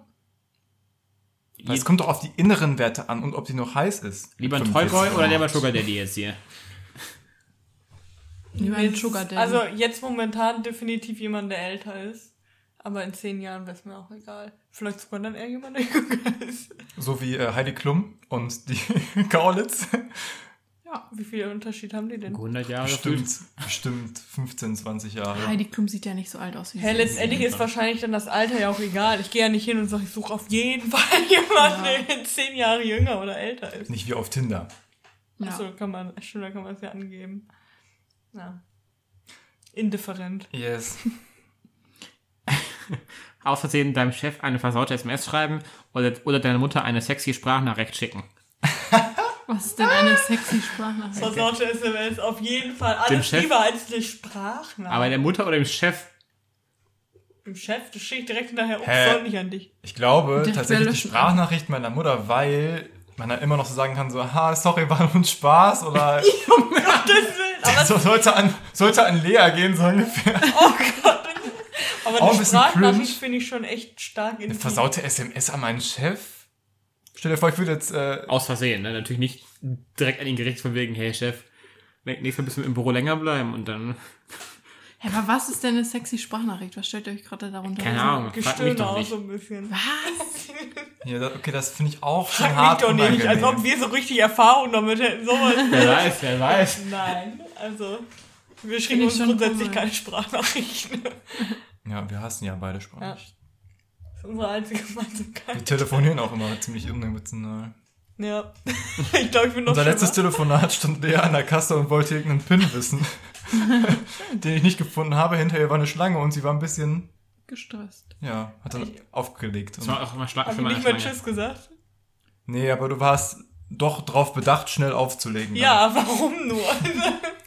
Weil es kommt doch auf die inneren Werte an und ob die noch heiß ist. Lieber ein Toyboy 45. oder lieber Sugar Daddy jetzt hier? Ein Sugar Daddy. Also jetzt momentan definitiv jemand, der älter ist. Aber in zehn Jahren wäre es mir auch egal. Vielleicht sogar dann eher jemand, der jünger ist. So wie äh, Heidi Klum und die [LAUGHS] Kaulitz. ja. Wie viel Unterschied haben die denn? 100 Jahre Bestimmt, bestimmt 15, 20 Jahre. Heidi Klum sieht ja nicht so alt aus wie Hä, sie. letztendlich ist wahrscheinlich dann das Alter ja auch egal. Ich gehe ja nicht hin und sage, ich suche auf jeden [LAUGHS] Fall jemanden, der zehn Jahre jünger oder älter ist. Nicht wie auf Tinder. Ja. Achso, kann man, stimmt, da kann man es ja angeben. Ja. Indifferent. Yes. [LAUGHS] Aus Versehen deinem Chef eine versaute SMS schreiben oder, oder deiner Mutter eine sexy Sprachnachricht schicken. [LAUGHS] Was ist denn eine sexy Sprachnachricht? Versaute SMS, auf jeden Fall. Dem Alles Chef- lieber als eine Sprachnachricht. Aber der Mutter oder dem Chef, Dem Chef, das schicke ich direkt hinterher, ups, Hä? soll nicht an dich. Ich glaube tatsächlich die. Sprachnachricht meiner Mutter, weil man dann immer noch so sagen kann, so, ha, sorry, war nur ein Spaß oder [LAUGHS] Willen. [LAUGHS] Aber, so, sollte, an, sollte an Lea gehen, so ungefähr. [LAUGHS] aber Auch ein eine bisschen Sprachnachricht finde ich schon echt stark Eine intim. versaute SMS an meinen Chef? Stell dir vor, ich würde jetzt, äh, aus Versehen, ne? natürlich nicht direkt an ihn gerichtet von wegen, hey Chef, nächstes Mal müssen wir im Büro länger bleiben und dann, Hä, aber was ist denn eine sexy Sprachnachricht? Was stellt ihr euch gerade darunter keine? Ahnung, frag mich doch auch nicht. so ein bisschen. Was? [LAUGHS] ja, das, okay, das finde ich auch schon Frag hart mich doch nicht, als ob wir so richtig Erfahrung damit hätten. Sowas. [LAUGHS] Wer weiß, wer weiß. Nein, also wir schicken uns grundsätzlich komisch. keine Sprachnachrichten. Das Ja, wir hassen ja beide Sprachnachrichten. ist unsere einzige Gemeinsamkeit. Wir telefonieren auch immer ziemlich unemotional. Ja. [LAUGHS] Ich glaube, ich bin noch Unser letztes. Telefonat stand Lea an der Kasse und wollte irgendeinen PIN wissen, [LAUGHS] den ich nicht gefunden habe. Hinterher war eine Schlange und sie war ein bisschen, Gestresst. ja, hat dann aufgelegt. Das war auch immer für ich meine nicht mal. Tschüss gesagt? nee, aber du warst doch drauf bedacht, schnell aufzulegen. dann. Ja, warum nur? [LAUGHS]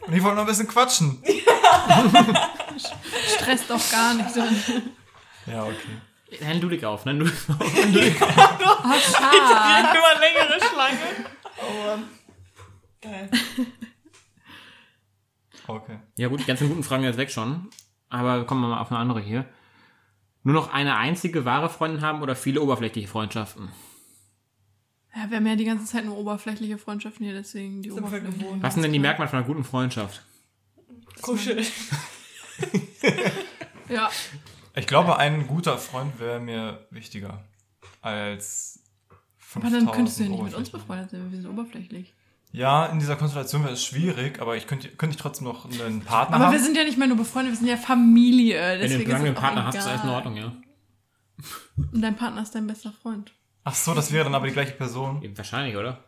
Und ich wollte noch ein bisschen quatschen. [LAUGHS] Stresst doch gar nicht. Ja, okay. Nenn du dich auf, nenn du dich auf. Oh, schade. Immer längere Schlange. Oh Mann. Geil. Okay. Ja gut, die ganzen guten Fragen jetzt weg schon. Aber kommen wir mal auf eine andere hier. Nur noch eine einzige wahre Freundin haben oder viele oberflächliche Freundschaften? Ja, wir haben ja die ganze Zeit nur oberflächliche Freundschaften hier, deswegen die gewohnt. Was sind denn die Merkmale von einer guten Freundschaft? Kuschel. [LAUGHS] Ja, Ich glaube, ein guter Freund wäre mir wichtiger als aber dann könntest du ja nicht mit uns befreundet sein, wir sind oberflächlich. Ja, in dieser Konstellation wäre es schwierig, aber ich könnte, könnte ich trotzdem noch einen Partner Aber haben. wir sind ja nicht mehr nur befreundet, wir sind ja Familie. Wenn du einen langen Partner hast, ist alles in. Ordnung, ja. Und dein Partner ist dein bester Freund. Ach so, das wäre dann aber die gleiche Person. Wahrscheinlich, oder?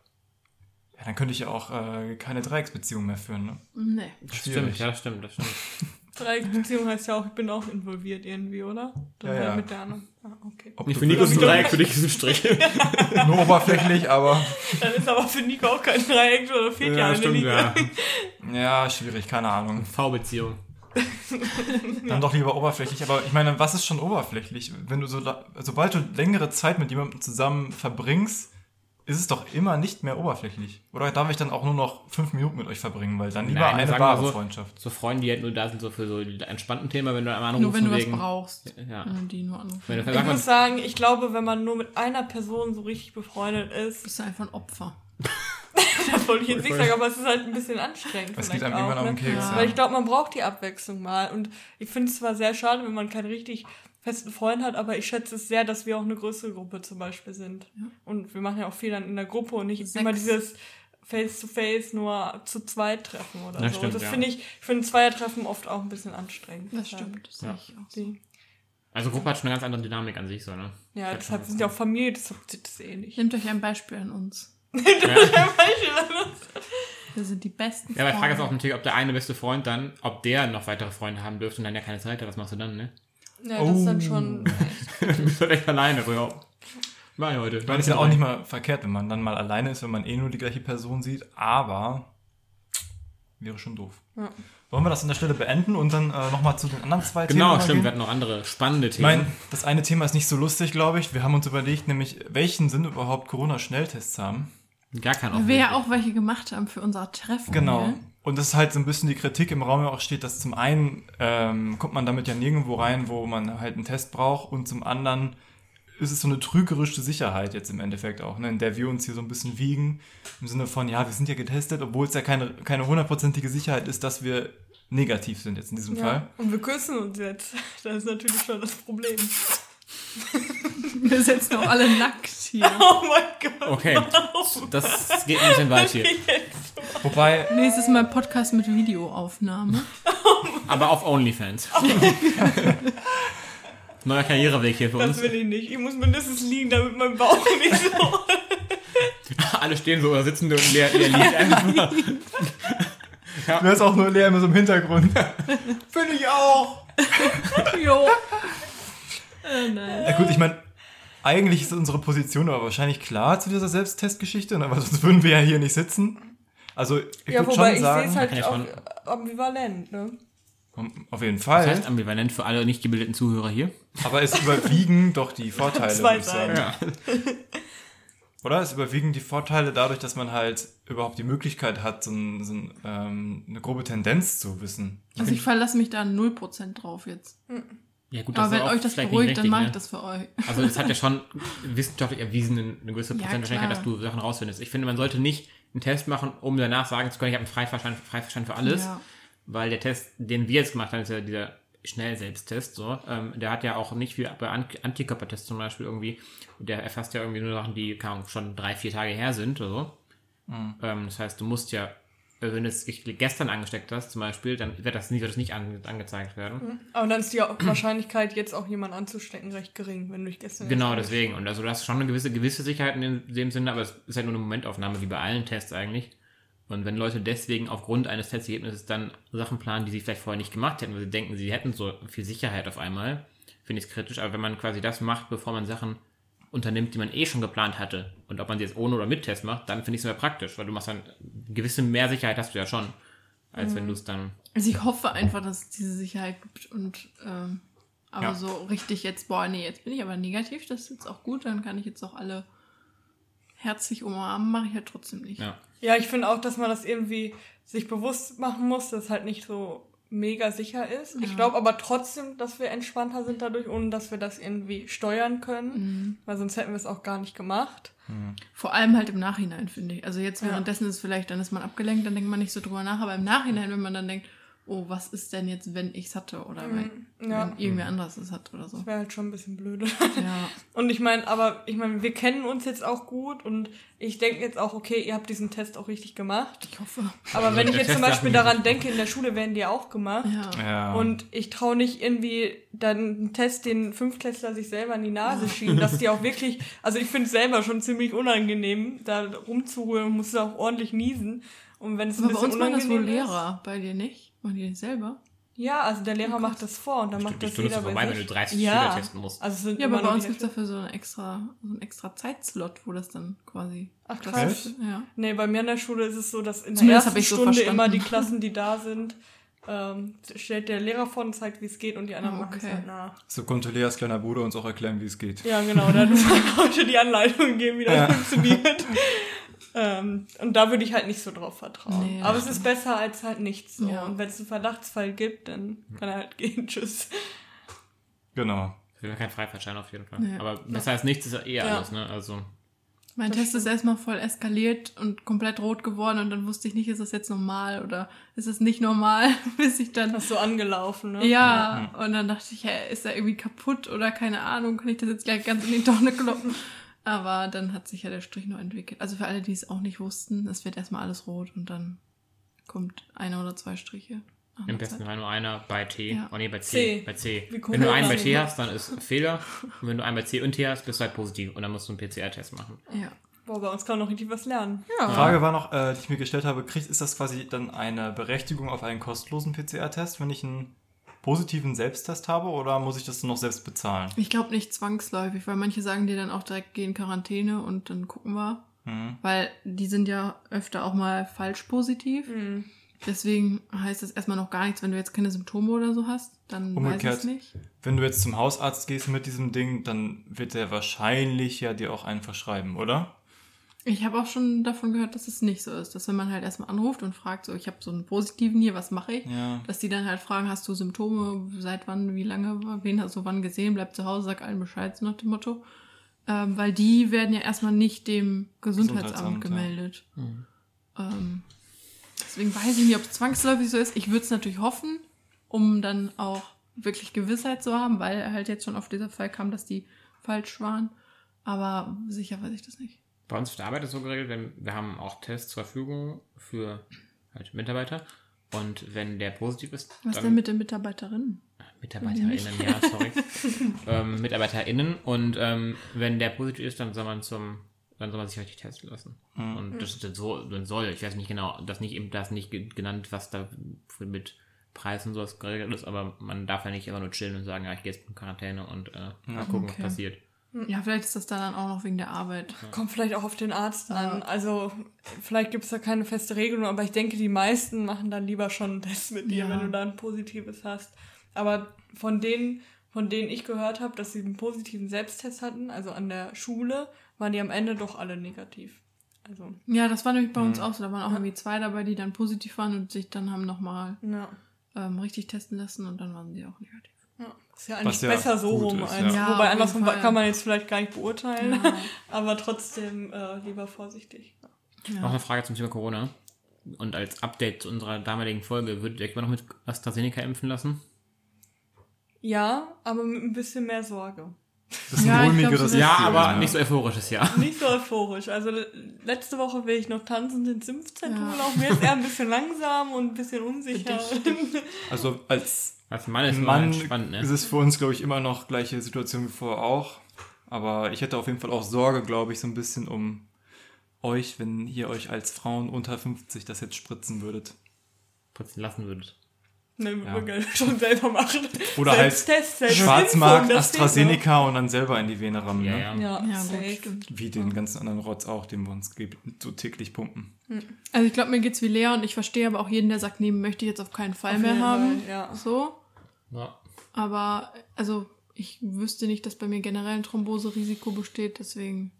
Ja, dann könnte ich ja auch äh, keine Dreiecksbeziehung mehr führen. Ne? Nee. Das Schwierig. stimmt, ja, das stimmt, das stimmt. [LAUGHS] Dreiecksbeziehung heißt ja auch, ich bin auch involviert irgendwie, oder? Dann Ja, halt ja. mit der anderen. Ah, okay. Ob Nicht für Nico ist ein Dreieck, [LAUGHS] für dich ist ein Strich. [LAUGHS] Nur oberflächlich, aber Dann ist aber für Nico auch kein Dreieck oder fehlt ja, Ja, eine stimmt, Linie. ja. [LAUGHS] ja, schwierig, keine Ahnung. V-Beziehung. Dann doch lieber oberflächlich. Aber ich meine, was ist schon oberflächlich? Wenn du so, sobald du längere Zeit mit jemandem zusammen verbringst, ist es doch immer nicht mehr oberflächlich. Oder darf ich dann auch nur noch fünf Minuten mit euch verbringen? Weil dann lieber Nein, eine wahre so, Freundschaft. So Freunde, die halt nur da sind, so für so die entspannten Themen, wenn du einmal anrufst. Nur wenn du was wegen, brauchst. Ja. Wenn du die nur du, Ich muss sagen, ich glaube, wenn man nur mit einer Person so richtig befreundet ist, bist du einfach ein Opfer. [LAUGHS] das wollte ich jetzt nicht sagen, aber es ist halt ein bisschen anstrengend. Es vielleicht geht einem auch, irgendwann auf den ne? Keks. Ja. Weil ich glaube, man braucht die Abwechslung mal. Und ich finde es zwar sehr schade, wenn man keinen richtig festen Freund hat, aber ich schätze es sehr, dass wir auch eine größere Gruppe zum Beispiel sind. Und wir machen ja auch viel dann in der Gruppe und nicht Sechs. immer dieses Face-to-Face nur zu zweit treffen oder Das so. stimmt, das ja. finde ich, ich finde Zweiertreffen oft auch ein bisschen anstrengend. Das stimmt, das Ja. sehe ich auch. so. Die, also Gruppe hat schon eine ganz andere Dynamik an sich, so, ne? ja, deshalb sind ja auch Familie, deshalb zieht das eh nicht. [LAUGHS] Nehmt euch ein Beispiel an uns. Wir sind die besten Ja, aber die Frage ist auch Freunde. natürlich, ob der eine beste Freund dann, ob der noch weitere Freunde haben dürfte und dann ja keine Zeit hat, was machst du dann, ne? Ja, das ist dann Oh. schon. [LAUGHS] Du bist halt echt alleine, ja. War ich heute. Ich meine, ist ja auch nicht mal verkehrt, wenn man dann mal alleine ist, wenn man eh nur die gleiche Person sieht, aber wäre schon doof. Ja. Wollen wir das an der Stelle beenden und dann äh, nochmal zu den anderen zwei Themen Genau, stimmt, wir gehen? hatten noch andere spannende Ich Themen. meine, das eine Thema ist nicht so lustig, glaube ich. Wir haben uns überlegt, nämlich, welchen Sinn überhaupt Corona-Schnelltests haben. Gar kein Weil wir ja auch welche gemacht haben für unser Treffen. Genau. Und das ist halt so ein bisschen die Kritik im Raum ja auch steht, dass zum einen ähm, kommt man damit ja nirgendwo rein, wo man halt einen Test braucht und zum anderen ist es so eine trügerische Sicherheit jetzt im Endeffekt auch, ne, in der wir uns hier so ein bisschen wiegen. Im Sinne von, ja, wir sind ja getestet, obwohl es ja keine keine hundertprozentige Sicherheit ist, dass wir negativ sind jetzt in diesem Fall. Ja. Und wir küssen uns jetzt. [LAUGHS] Das ist natürlich schon das Problem. [LAUGHS] Wir sitzen auch alle nackt hier. [LAUGHS] Oh mein Gott. Okay, das geht ein bisschen weit hier. Wobei, Nächstes Mal Podcast mit Videoaufnahme. [LAUGHS] Aber auf OnlyFans. [LAUGHS] Neuer Karriereweg hier für Das uns. will ich nicht. Ich muss mindestens liegen, damit mein Bauch nicht so. [LAUGHS] Alle stehen so oder sitzen und leer, leer liegt einfach. du hörst auch nur leer immer so im Hintergrund. Finde ich auch. jo. Äh, nein. Ja gut, ich meine, eigentlich ist unsere Position aber wahrscheinlich klar zu dieser Selbsttestgeschichte, ne? aber sonst würden wir ja hier nicht sitzen. Also ich Ja, würde wobei schon ich sehe sagen, es Kann halt ich auch schon- ambivalent, ne? auf jeden Das Fall, heißt ambivalent für alle nicht gebildeten Zuhörer hier. aber es überwiegen [LAUGHS] doch die Vorteile, Zwei würde ich sagen. Ja. Oder? Es überwiegen die Vorteile dadurch, dass man halt überhaupt die Möglichkeit hat, so, ein, so ein, ähm, eine grobe Tendenz zu wissen. Also ich verlasse mich da 0% drauf jetzt. Ja, gut, Aber wenn euch das beruhigt, nicht dann richtig, mache ne? ich das für euch. Also es hat ja [LAUGHS] schon wissenschaftlich erwiesen eine gewisse Ja, Prozentwahrscheinlichkeit, dass klar. du Sachen rausfindest. Ich finde, man sollte nicht einen Test machen, um danach sagen zu können, ich habe einen Freiverstand, Freiverstand für alles. Ja. Weil der Test, den wir jetzt gemacht haben, ist ja dieser Schnellselbsttest, so, ähm, der hat ja auch nicht viel bei An Antikörpertests zum Beispiel irgendwie, der erfasst ja irgendwie nur Sachen, die schon drei, vier Tage her sind oder so. Ähm, das heißt, du musst ja, wenn du es gestern angesteckt hast zum Beispiel, dann wird das nicht, wird das nicht ange angezeigt werden. Aber dann ist die Wahrscheinlichkeit, jetzt auch jemanden anzustecken, recht gering, wenn du dich gestern. Genau, deswegen. Und also du hast schon eine gewisse, gewisse Sicherheit in dem Sinne, aber es ist halt nur eine Momentaufnahme, wie bei allen Tests eigentlich. Und wenn Leute deswegen aufgrund eines Testergebnisses dann Sachen planen, die sie vielleicht vorher nicht gemacht hätten, weil sie denken, sie hätten so viel Sicherheit auf einmal, finde ich es kritisch. Aber wenn man quasi das macht, bevor man Sachen unternimmt, die man eh schon geplant hatte, und ob man sie jetzt ohne oder mit Test macht, dann finde ich es mehr praktisch, weil du machst dann gewisse mehr Sicherheit hast du ja schon, als wenn du es dann. Also ich hoffe einfach, dass es diese Sicherheit gibt und ähm, aber Ja. so richtig jetzt, boah, nee, jetzt bin ich aber negativ, das ist jetzt auch gut, dann kann ich jetzt auch alle herzlich umarmen, mache ich halt trotzdem nicht. Ja. Ja, ich finde auch, dass man das irgendwie sich bewusst machen muss, dass halt nicht so mega sicher ist. Ich glaube aber trotzdem, dass wir entspannter sind dadurch, ohne dass wir das irgendwie steuern können, Mhm. weil sonst hätten wir es auch gar nicht gemacht. Vor allem halt im Nachhinein, finde ich. Also jetzt währenddessen ist vielleicht, dann ist man abgelenkt, dann denkt man nicht so drüber nach, aber im Nachhinein, wenn man dann denkt, oh, was ist denn jetzt, wenn ich es hatte oder wenn, ja. wenn irgendwer anderes es hat oder so. Wäre halt schon ein bisschen blöde. Ja. [LAUGHS] Und ich meine, aber ich meine, wir kennen uns jetzt auch gut und ich denke jetzt auch, okay, ihr habt diesen Test auch richtig gemacht. Ich hoffe. Aber wenn ich jetzt zum Beispiel daran denke, in der Schule werden die auch gemacht. Ja. Ja. Und ich traue nicht irgendwie dann einen Test, den Fünftklässler sich selber in die Nase schieben, dass die auch wirklich, also ich finde es selber schon ziemlich unangenehm, da rumzurühren, muss auch ordentlich niesen. Und wenn es ein Aber bei bisschen uns machen das wohl Lehrer, bei dir nicht? Machen die das selber? Ja, also der Lehrer macht das vor und dann Stimmt, macht das Stunde jeder vorbei, bei wenn sich. du 30 ja. Schüler testen musst. Also es sind Ja, aber bei uns gibt es dafür so einen extra, so einen extra Zeitslot, wo das dann quasi. Ach, das krass. ist- Ja. Nee, bei mir in der Schule ist es so, dass in der Zumindest ersten ich so Stunde verstanden. immer die Klassen, die da sind, ähm, stellt der Lehrer vor und zeigt, wie es geht und die anderen Ah, machen es okay. halt nach. so konnte Leas kleiner Bruder uns auch erklären, wie es geht. Ja, genau, da hat uns heute die Anleitung gegeben, wie das Ja. funktioniert. [LAUGHS] ähm, und da würde ich halt nicht so drauf vertrauen. Nee, Aber es ist besser als halt nichts so. Ja. Und wenn es einen Verdachtsfall gibt, dann kann er halt [LAUGHS] gehen. Tschüss. Genau. Ich will kein Freifahrtschein auf jeden Fall. Nee. Aber besser als nichts ist ja eh Ja. alles, ne? Also, Mein Das Test ist erstmal voll eskaliert und komplett rot geworden und dann wusste ich nicht, ist das jetzt normal oder ist es nicht normal, [LAUGHS] bis ich dann. Das ist so angelaufen, ne? Ja, und dann dachte ich, hä, ist er irgendwie kaputt oder keine Ahnung, kann ich das jetzt gleich ganz in die Tonne kloppen? Aber dann hat sich ja der Strich noch entwickelt. Also für alle, die es auch nicht wussten, es wird erstmal alles rot und dann kommt einer oder zwei Striche. im besten. Fall nur einer bei T. Ja. Oh nee, bei C. C. Bei C. Wenn du einen bei. T hast, dann ist [LAUGHS] Fehler. Und wenn du einen bei C und T hast, bist du halt positiv. Und dann musst du einen PCR-Test machen. Ja. Boah, bei uns kann man noch richtig was lernen. Ja. Die Frage war noch, äh, die ich mir gestellt habe, kriegt, ist das quasi dann eine Berechtigung auf einen kostenlosen PCR-Test, wenn ich einen positiven Selbsttest habe, oder muss ich das noch selbst bezahlen? Ich glaube nicht zwangsläufig, weil manche sagen dir dann auch direkt, geh in Quarantäne und dann gucken wir. Mhm. Weil die sind ja öfter auch mal falsch positiv. Mhm. Deswegen heißt das erstmal noch gar nichts, wenn du jetzt keine Symptome oder so hast, dann weiß ich Umgekehrt. es nicht. Wenn du jetzt zum Hausarzt gehst mit diesem Ding, dann wird er wahrscheinlich ja dir auch einen verschreiben, oder? Ich habe auch schon davon gehört, dass es nicht so ist. Dass wenn man halt erstmal anruft und fragt, so ich habe so einen positiven hier, was mache ich? Ja. Dass die dann halt fragen, hast du Symptome, seit wann, wie lange, wen hast du wann gesehen, bleib zu Hause, sag allen Bescheid, so nach dem Motto. Ähm, weil die werden ja erstmal nicht dem Gesundheitsamt, Gesundheitsamt, ja. gemeldet. Ähm, deswegen weiß ich nicht, ob es zwangsläufig so ist. Ich würde es natürlich hoffen, um dann auch wirklich Gewissheit zu haben, weil halt jetzt schon auf dieser Fall kam, dass die falsch waren. Aber sicher weiß ich das nicht. Bei uns auf der Arbeit ist so geregelt, wenn, wir haben auch Tests zur Verfügung für halt Mitarbeiter. Und wenn der positiv ist, Was dann denn mit den Mitarbeiterinnen? MitarbeiterInnen, ja, sorry. [LAUGHS] ähm, MitarbeiterInnen. Und ähm, wenn der positiv ist, dann soll man zum, dann soll man sich richtig testen lassen. Und das ist so, dann soll, ich weiß nicht genau, das nicht eben das nicht ge- genannt, was da mit Preis und sowas geregelt ist, aber man darf ja nicht immer nur chillen und sagen, ja, ich gehe jetzt in Quarantäne und äh, mal gucken, Okay. was passiert. Ja, vielleicht ist das dann auch noch wegen der Arbeit. Kommt vielleicht auch auf den Arzt an. Ja. Also, vielleicht gibt es da keine feste Regelung, aber ich denke, die meisten machen dann lieber schon einen Test mit dir, Ja. wenn du da ein positives hast. Aber von denen, von denen ich gehört habe, dass sie einen positiven Selbsttest hatten, also an der Schule, waren die am Ende doch alle negativ. Also, Ja, das war nämlich bei uns auch so. Da waren auch irgendwie zwei dabei, die dann positiv waren und sich dann haben nochmal ja. ähm, richtig testen lassen und dann waren sie auch negativ. Ja. Ist ja eigentlich ja besser so rum. ist, als, ja. Ja, wobei andersrum Fall. kann man jetzt vielleicht gar nicht beurteilen, Ja. [LAUGHS] aber trotzdem äh, lieber vorsichtig. Noch eine Frage zum Thema Corona. Und als Update zu unserer damaligen Folge, würdet ihr euch mal noch mit AstraZeneca impfen lassen? Ja, aber mit ein bisschen mehr Sorge. Das ist ein Ja, ich mulmigeres so Ja, aber ne? nicht so euphorisches Jahr. [LAUGHS] Nicht so euphorisch. Also le- letzte Woche will ich noch tanzen ins Impfzentrum Ja. laufen. Mir ist eher ein bisschen langsam und ein bisschen unsicher. [LAUGHS] Also als Als Mann ist Mann man entspannt, ne? ist es für uns, glaube ich, immer noch gleiche Situation wie vorher auch. Aber ich hätte auf jeden Fall auch Sorge, glaube ich, so ein bisschen um euch, wenn ihr euch als Frauen unter 50 das jetzt spritzen würdet. putzen lassen würdet. Ne, wir Ja. würden gerne [LAUGHS] schon selber machen. Oder halt Selbsttest, Selbstimpfung, Schwarzmarkt, steht AstraZeneca und dann selber in die Vene rammen. Ja, ne? ja. noch. Ja, Ja, gut, safe. stimmt. Wie den ganzen anderen Rotz auch, den wir uns so täglich pumpen. Also ich glaube, mir geht's wie Lea und ich verstehe aber auch jeden, der sagt, nee, möchte ich jetzt auf keinen Fall Auf mehr haben. Fall, ja. So. ja. Aber also ich wüsste nicht, dass bei mir generell ein Thromboserisiko besteht, deswegen.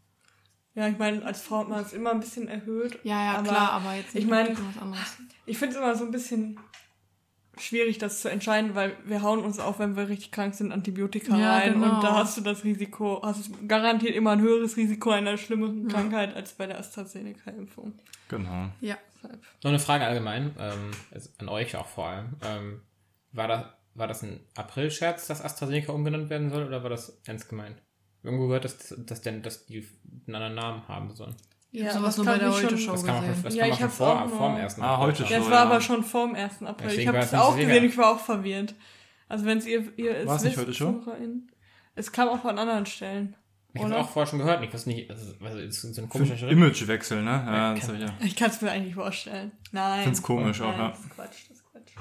Ja, ich meine, als Frau hat man es immer ein bisschen erhöht. Ja, ja, Aber klar, aber jetzt ich meine, was anderes. ich finde es immer so ein bisschen schwierig, das zu entscheiden, weil wir hauen uns auch, wenn wir richtig krank sind, Antibiotika Ja, rein. genau. Und da hast du das Risiko, hast du garantiert immer ein höheres Risiko einer schlimmeren Ja. Krankheit als bei der AstraZeneca-Impfung. Genau. Ja. Noch eine Frage allgemein, ähm, also an euch auch vor allem. Ähm, war, das, war das ein April-Scherz, dass AstraZeneca umgenannt werden soll, oder war das ernst gemeint? Irgendwo gehört, dass, dass, denn, dass die einen anderen Namen haben sollen. Ja, sowas nur kam bei der ich Heute-Show Das auch gesehen. das Ja, kam ich auch schon vor, auch vor dem nur- ersten Ah, April. heute Das schon. war ja. aber schon vor dem 1. April. Deswegen ich habe war es es auch so gesehen, ich war auch verwirrt. Also wenn es ihr, ihr es War's nicht wisst, heute schon? ZuhörerInnen, Es kam auch von anderen Stellen. Ich habe auch vorher schon gehört, ich weiß nicht, also, also, es ist so ein komischer Schritt. Imagewechsel, ne? Ja, das kann- hab ich ja. Ich kann es mir eigentlich vorstellen. Nein. Find's komisch auch, Nein, ja. Das ist Quatsch, das ist Quatsch.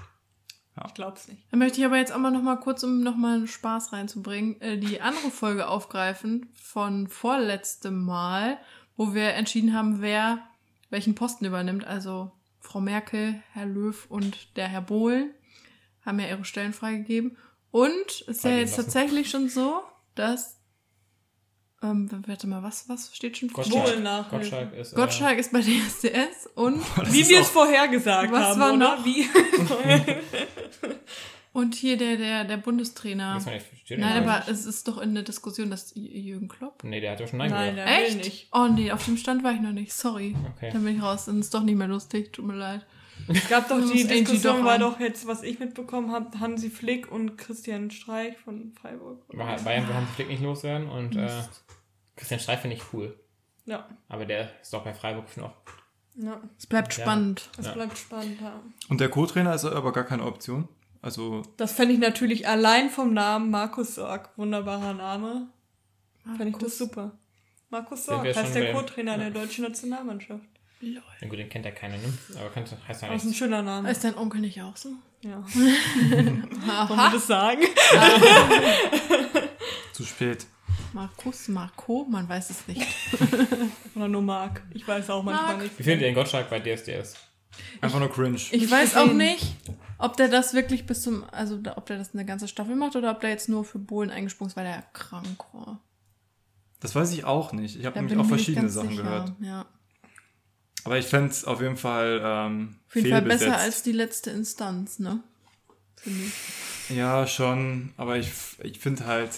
Ja. Ich glaub's nicht. Dann möchte ich aber jetzt auch mal noch mal kurz, um noch mal Spaß reinzubringen, äh, die andere Folge aufgreifen von vorletztem Mal, wo wir entschieden haben, wer welchen Posten übernimmt. Also Frau Merkel, Herr Löw und der Herr Bohlen haben ja ihre Stellen freigegeben. Und es ist ja jetzt lassen. tatsächlich schon so, dass ähm, warte mal, was, was steht schon? Gottschalk, Wohl nach- Gottschalk ist. äh, Gottschalk ist bei der SDS und [LAUGHS] Wie wir es vorhergesagt Was haben, war oder? noch? Wie? [LAUGHS] [LAUGHS] und hier der der der Bundestrainer. weiß man nicht, steht Nein, aber es ist doch in der Diskussion, dass Jürgen Klopp. Nee, der hat ja schon Nein, Nein, gesagt. will Echt? nicht. Oh nee, auf dem Stand war ich noch nicht. Sorry. Okay. Dann bin ich raus. Dann ist doch nicht mehr lustig. Tut mir leid. Es gab doch Das die Diskussion, doch war doch jetzt, was ich mitbekommen habe, Hansi Flick und Christian Streich von Freiburg. War- Bayern will Hansi Flick nicht loswerden und äh. Christian Streich finde ich cool. Ja, Aber der ist doch bei Freiburg schon auch. ja. Es bleibt Ja. spannend. Das Ja. bleibt spannend, ja. Und der Co-Trainer ist aber gar keine Option. Also, Das fände ich natürlich allein vom Namen Markus Sorg. Wunderbarer Name. Fände ich das super. Markus Sorg heißt der Co-Trainer Ja. der deutschen Nationalmannschaft. Na gut, den kennt ja keiner, ne? Aber kann, heißt ja Das ist ein nichts. schöner Name. Ist dein Onkel nicht auch so? Ja. [LAUGHS] Wollen wir das sagen? [LAUGHS] zu spät. Markus, Marco, man weiß es nicht. [LAUGHS] Oder nur Marc. Ich weiß auch manchmal Marc. nicht. Wie findet ihr den Gottschalk bei DSDS? Einfach nur cringe. Ich weiß auch nicht, ob der das wirklich bis zum, also ob der das eine ganze Staffel macht oder ob der jetzt nur für Bohlen eingesprungen ist, weil er krank war. Das weiß ich auch nicht. Ich habe nämlich auch verschiedene Sachen sicher. gehört. Ja. Aber ich fände es auf jeden Fall ähm, Auf jeden Fall besser als die letzte Instanz, ne? Finde ich. Ja, schon. Aber ich, ich finde halt,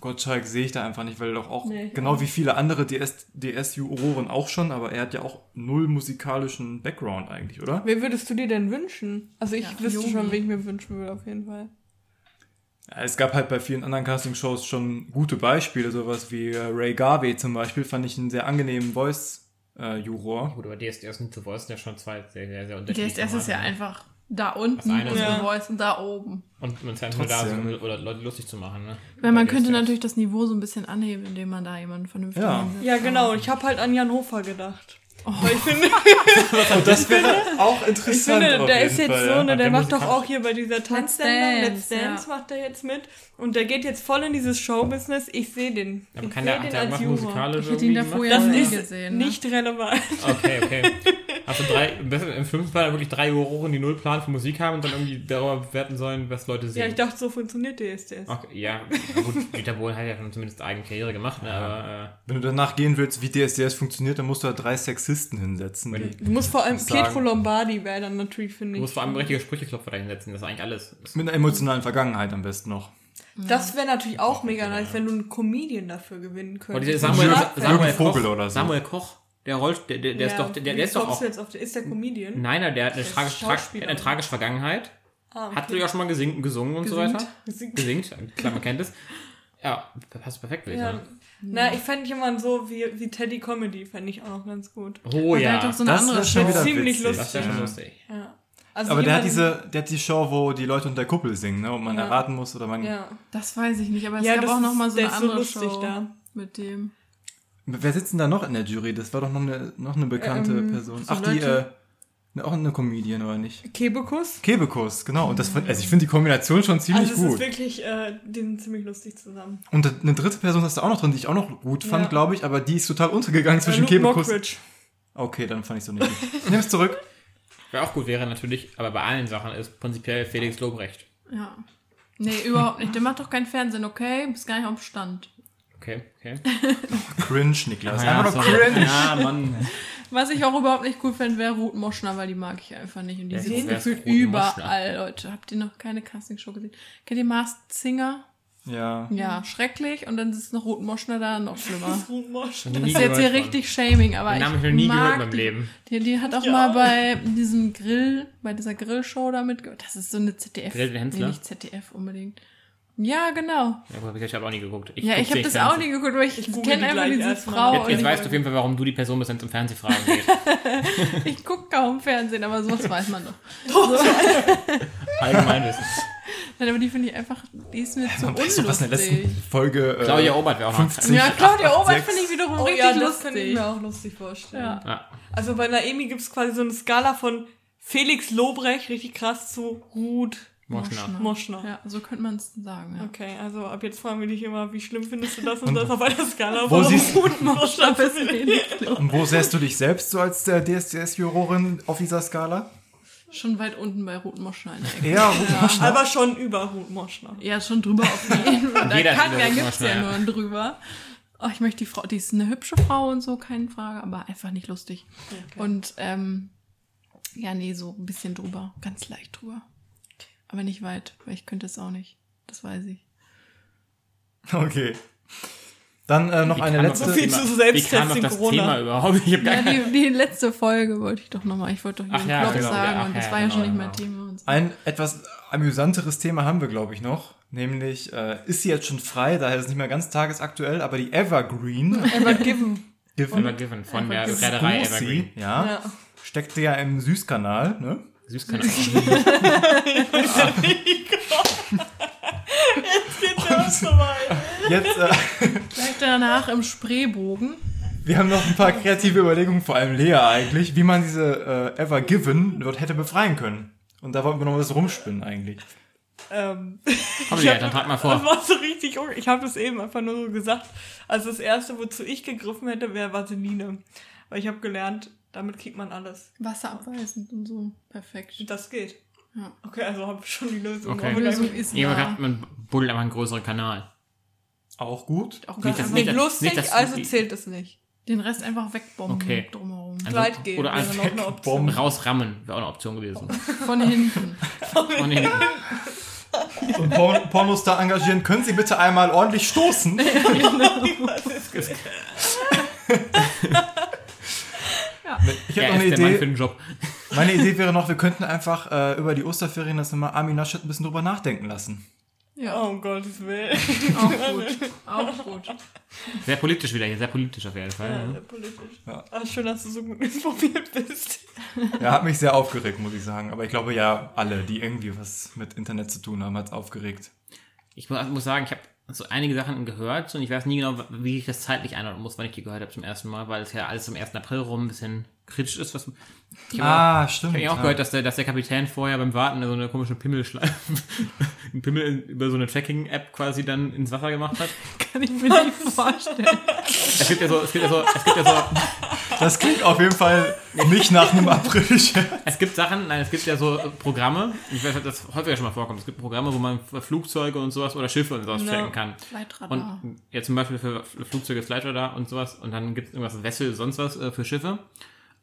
Gottschalk sehe ich da einfach nicht, weil er doch auch, Nee, genau auch wie viele andere DS DS-Juroren auch schon, aber er hat ja auch null musikalischen Background eigentlich, oder? Wen würdest du dir denn wünschen? Also ich Ja, wüsste Yogi. schon, wen ich mir wünschen würde, auf jeden Fall. Ja, es gab halt bei vielen anderen Castingshows schon gute Beispiele, sowas wie äh, Ray Garvey zum Beispiel, fand ich einen sehr angenehmen Voice-Juror. Gut, aber DSDS und The Voice sind ja schon zwei sehr, sehr, sehr unterschiedliche. DSDS ist ja einfach da unten und ist- The Ja. Voice und da oben. Und man ist ja nur da, so, um oder Leute lustig zu machen, ne? Weil man könnte natürlich das Niveau so ein bisschen anheben, indem man da jemanden vernünftig Ja. hinsetzt. Ja, genau. Ich habe halt an Jan Hofer gedacht. Oh. Weil ich finde, [LAUGHS] Und das wäre auch ich interessant. finde auf der ist jetzt Fall, so, ja. ne, der der macht doch auch hier bei dieser Tanzsendung, Dance, Let's Dance ja. macht er jetzt mit. Und der geht jetzt voll in dieses Showbusiness. Ich sehe den. Aber ich kann sehe der, hat den der als musikalisch Ich hätte ihn davor ja Das ist gesehen. Ne? nicht relevant. Okay, okay. [LAUGHS] Hast du drei, im besten- im schlimmsten Fall wirklich drei Juroren, die null Plan für Musik haben und dann irgendwie darüber bewerten sollen, was Leute sehen. Ja, ich dachte, so funktioniert DSDS. Okay, ja, gut, Dieter Bohlen hat ja schon zumindest eigene Karriere gemacht, ne, aber Wenn du danach gehen willst, wie DSDS funktioniert, dann musst du da drei Sexisten hinsetzen. Wenn- die Du musst vor allem sagen? Pietro Lombardi wäre dann natürlich, äh, finde du ich. musst vor allem richtige Sprücheklopfer dahinsetzen, das ist eigentlich alles. Das, mit einer emotionalen Vergangenheit am besten noch. Das wäre natürlich auch mega nice, ja. wenn du einen Comedian dafür gewinnen könntest. Samuel, Schlagzeug. Samuel, Jürgen Vogel Koch, oder so. Samuel Koch, der rollt, der, der, der ist Ja, doch, der, der ist doch auch, du jetzt auf, ist der Comedian? nein, der hat eine, ist tragisch, tra eine tragische Vergangenheit, Ah, hat ja auch schon mal gesingen, gesungen und so Gesingt. weiter. Gesingt, klar, man kennt es. [LAUGHS] Ja, passt perfekt, würde ich Ja. sagen. Na, ich fände jemanden so wie, wie Teddy Comedy, fände ich auch noch ganz gut. Oh Und der ja, hat doch so eine Das andere wär schon Show. wieder Ziemlich witzig. lustig. das schon Ja. lustig. Ja. Also Aber der hat, diese, der hat die Show, wo die Leute unter der Kuppel singen, ne? Und man Ja. erraten muss oder man. Ja. Das weiß ich nicht, aber es Ja, gab auch noch mal ist- so der eine ist so andere lustig Show da. mit dem. Wer sitzt denn da noch in der Jury? Das war doch noch eine, noch eine bekannte Ähm, Person. so Ach, die, äh, auch eine Comedian, oder nicht? Kebekus. Kebekus, genau. Und das, fand- also ich finde die Kombination schon ziemlich Also es ist gut. wirklich, äh, die sind ziemlich lustig zusammen. Und eine dritte Person hast du auch noch drin, die ich auch noch gut fand, Ja. glaube ich, aber die ist total untergegangen zwischen Äh, Luke Kebekus. Mockridge. Okay, dann fand ich so nicht. gut. Ich nehme es zurück. Wer auch gut wäre natürlich, aber bei allen Sachen ist prinzipiell Felix Lobrecht. Ja. Nee, überhaupt nicht. Der macht doch kein Fernsehen, okay? Bist gar nicht auf dem Stand. Okay. okay, okay. [LAUGHS] Cringe, Niklas. Ja, Einfach nur cringe. Ja, Mann. Was ich auch überhaupt nicht cool fände, wäre Ruth Moschner, weil die mag ich einfach nicht. Und die ist- ist gefühlt Ruth überall, Leute. Habt ihr noch keine Castingshow gesehen? Kennt ihr Masked Singer? Ja. Ja, schrecklich. Und dann sitzt noch Ruth Moschner da, noch schlimmer. [LAUGHS] Ruhmosch. Das ist jetzt hier richtig Shaming, aber Den ich habe ich noch nie mag gehört in meinem Leben. Die, die hat auch Ja. mal bei diesem Grill, bei dieser Grillshow da mitgemacht. Das ist so eine ZDF. Grill den Hensler? Nee, nicht ZDF unbedingt. Ja, genau. Ja, gut, ich habe auch nie geguckt. Ich ja, ich habe das Fernsehen. auch nie geguckt, weil ich, google kenne die einfach diese. Frau. Jetzt, jetzt ich, weißt du auf jeden Fall, warum du die Person bist, wenn es um Fernsehfragen geht. [LAUGHS] ich gucke kaum Fernsehen, aber sowas weiß man doch. [LAUGHS] [LAUGHS] Allgemeinwissen. Nein, aber die finde ich einfach, die ist mir zu Man doch, was in der unlustig. letzten Folge. Äh, Claudia Obert wäre auch noch 50. Ja, Claudia Obert finde ich wiederum Oh richtig ja, das kann ich lustig. mir auch lustig vorstellen. Ja. Ja. Also bei Naemi gibt es quasi so eine Skala von Felix Lobrecht, richtig krass, zu Ruth Moschner. Moschner. Ja, so könnte man es sagen. Ja. Okay, also ab jetzt fragen wir dich immer, wie schlimm findest du das und das auf einer Skala Wo von Ruth [LAUGHS] Moschner bis. Und wo sähst du dich selbst so als der DSDS-Jurorin auf dieser Skala? Schon weit unten bei Ruth Moschner in der Ecke. Eher Ruth Moschner. Aber schon über Ruth Moschner. Ja, schon drüber auf jeden Fall. [LAUGHS] Da kann, über ja, gibt's ja ja. nur einen drüber. Oh, ich möchte die Frau, die ist eine hübsche Frau und so, keine Frage, aber einfach nicht lustig. Und ähm, ja, nee, so ein bisschen drüber, ganz leicht drüber. Aber nicht weit, weil ich könnte es auch nicht. Das weiß ich. Okay. Dann äh, noch Wie eine letzte. Viel zu Selbsttest Wie kam in das Corona. Thema überhaupt? Ich hab gar Ja, keine die, die letzte Folge wollte ich doch nochmal. Ich wollte doch jeden ja, Knopf genau, sagen ja, und das ja, war ja schon genau, nicht genau. Thema und so. Ein etwas amüsanteres Thema haben wir, glaube ich, noch. Nämlich, äh, ist sie jetzt schon frei, daher ist es nicht mehr ganz tagesaktuell, aber die Evergreen, [LAUGHS] Ever given. Given Evergiven von der Evergiven. Reederei Evergreen. Ja, Ja. steckte ja im Süßkanal, ne? Süßkanal. Geht ja auch so weit. Jetzt, äh, Gleich danach im Spreebogen. wir haben noch ein paar kreative Überlegungen, vor allem Lea eigentlich, wie man diese äh, Evergiven dort hätte befreien können. Und da wollten wir noch was rumspinnen eigentlich. Ähm, Komm, ich Lea, hab- dann trag mal Das vor. war so richtig, un- ich habe das eben einfach nur so gesagt. Also das erste, wozu ich gegriffen hätte, wäre Vaseline. Weil ich habe gelernt, damit kriegt man alles. Wasserabweisend und so. Perfekt. Das geht. Ja. Okay, also habe ich schon die Lösung. Okay. Aber Lösung ist nah. hat, man buddelt einfach einen größeren Kanal. Auch gut. Auch ganz dass- einfach nicht, das- lustig, nicht, das- also zählt es nicht. den Rest einfach wegbomben Okay. drumherum. Also- Gleit gehen oder einfach noch eine Option. Rausrammen wäre auch eine Option gewesen. [LAUGHS] Von hinten. Von hinten. Und Porn Pornostar engagieren, können Sie bitte einmal ordentlich stoßen? [LAUGHS] [LAUGHS] Ich Er habe noch eine Mann für Idee. den Job. [LAUGHS] Meine Idee wäre noch, wir könnten einfach äh, über die Osterferien das nochmal Armin Laschet ein bisschen drüber nachdenken lassen. Ja, Oh, um Gottes Willen. auch gut. Auch gut. Sehr politisch wieder hier, sehr politisch auf jeden Fall. Ja, ne? sehr politisch. Ja. Ah, schön, dass du so gut informiert bist. Ja, hat mich sehr aufgeregt, muss ich sagen. Aber ich glaube ja, alle, die irgendwie was mit Internet zu tun haben, hat es aufgeregt. Ich mu- muss sagen, ich habe so einige Sachen gehört und ich weiß nie genau, wie ich das zeitlich einordnen muss, wann ich die gehört habe zum ersten Mal, weil es ja alles zum 1. April rum ein bisschen kritisch ist. Was, ich habe Ah, auch, stimmt. ich hab auch ja. gehört, dass der, dass der Kapitän vorher beim Warten so eine komische Pimmelschleife, [LAUGHS] einen Pimmel über so eine Tracking-App quasi dann ins Wasser gemacht hat. [LAUGHS] Kann ich mir nicht vorstellen. Es gibt ja so, es gibt ja so, es gibt ja so, Das klingt auf jeden Fall nicht nach einem april Es gibt Sachen, nein, es gibt ja so Programme, ich weiß, dass das häufiger schon mal vorkommt, es gibt Programme, wo man für Flugzeuge und sowas oder Schiffe und sowas Ja. tracken kann. Flightradar. Und ja, zum Beispiel für Flugzeuge Flightradar und sowas und dann gibt es irgendwas Wessel, sonst was äh, für Schiffe.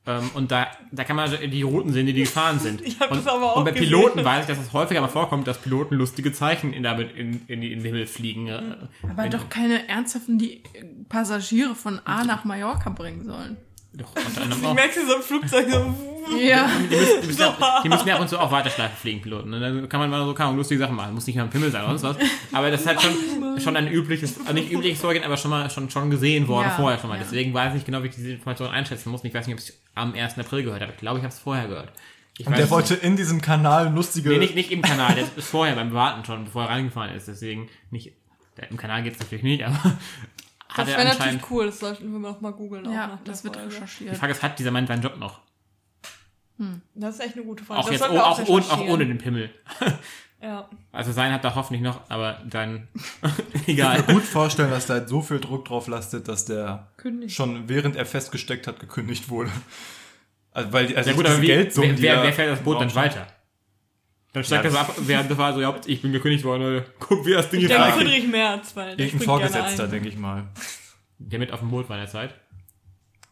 Ähm, und da, da kann man die Routen sehen, die die gefahren sind. [LAUGHS] Ich hab und, das aber auch und bei gesehen. Piloten weiß ich, dass es häufiger mal vorkommt, dass Piloten lustige Zeichen in, damit in, in, in den Himmel fliegen. äh, Aber wenn- doch keine ernsthaften, die äh, Passagiere von A nach Mallorca bringen sollen. Doch, unter [LAUGHS] anderem Ich auch. merke so im Flugzeug so. Ja. Die müssen, die, müssen ja, die müssen ja ab und zu auch Warteschleife fliegen, Piloten. Und dann kann man mal so kann man lustige Sachen machen. Muss nicht mal ein Pimmel sein oder sonst was. Aber das ist halt schon, [LAUGHS] schon ein übliches, also nicht übliches Vorgehen, aber schon mal schon, schon gesehen worden Ja, vorher schon mal. ja. Deswegen weiß ich nicht genau, wie ich diese Information einschätzen muss. Ich weiß nicht, ob ich es am 1. April gehört habe. Ich glaube, ich habe es vorher gehört. Ich Und weiß der wollte in diesem Kanal lustige. Nee, nicht, nicht im Kanal, der ist vorher beim Warten schon, bevor er reingefahren ist. Deswegen nicht. Der, Im Kanal geht es natürlich nicht, aber Das wäre natürlich cool, das sollten wir noch mal googeln. auch Ja, das wird Folge. Die recherchiert. Frage ist, hat dieser Mann seinen Job noch? Das ist echt eine gute Frage. Auch das jetzt, oh, wir auch, ohne, auch ohne den Pimmel. [LAUGHS] Ja. Also sein hat er hoffentlich noch, aber dann [LAUGHS] [LAUGHS] Ich egal. kann mir gut vorstellen, dass da so viel Druck drauf lastet, dass der Kündigt. schon während er festgesteckt hat, gekündigt wurde. Also, weil also Ja gut, aber wie, Geldsummen, wer, wer, er wer fährt das Boot dann weiter? Dann steigt Ja, er so ab, während der war so, ja, ich bin gekündigt worden, Leute. Guck, wie das Ding Ich jetzt denke. Friedrich Merz, weil springt gerne Vorgesetzter, denke ich mal. Der mit auf dem Boot war in der Zeit.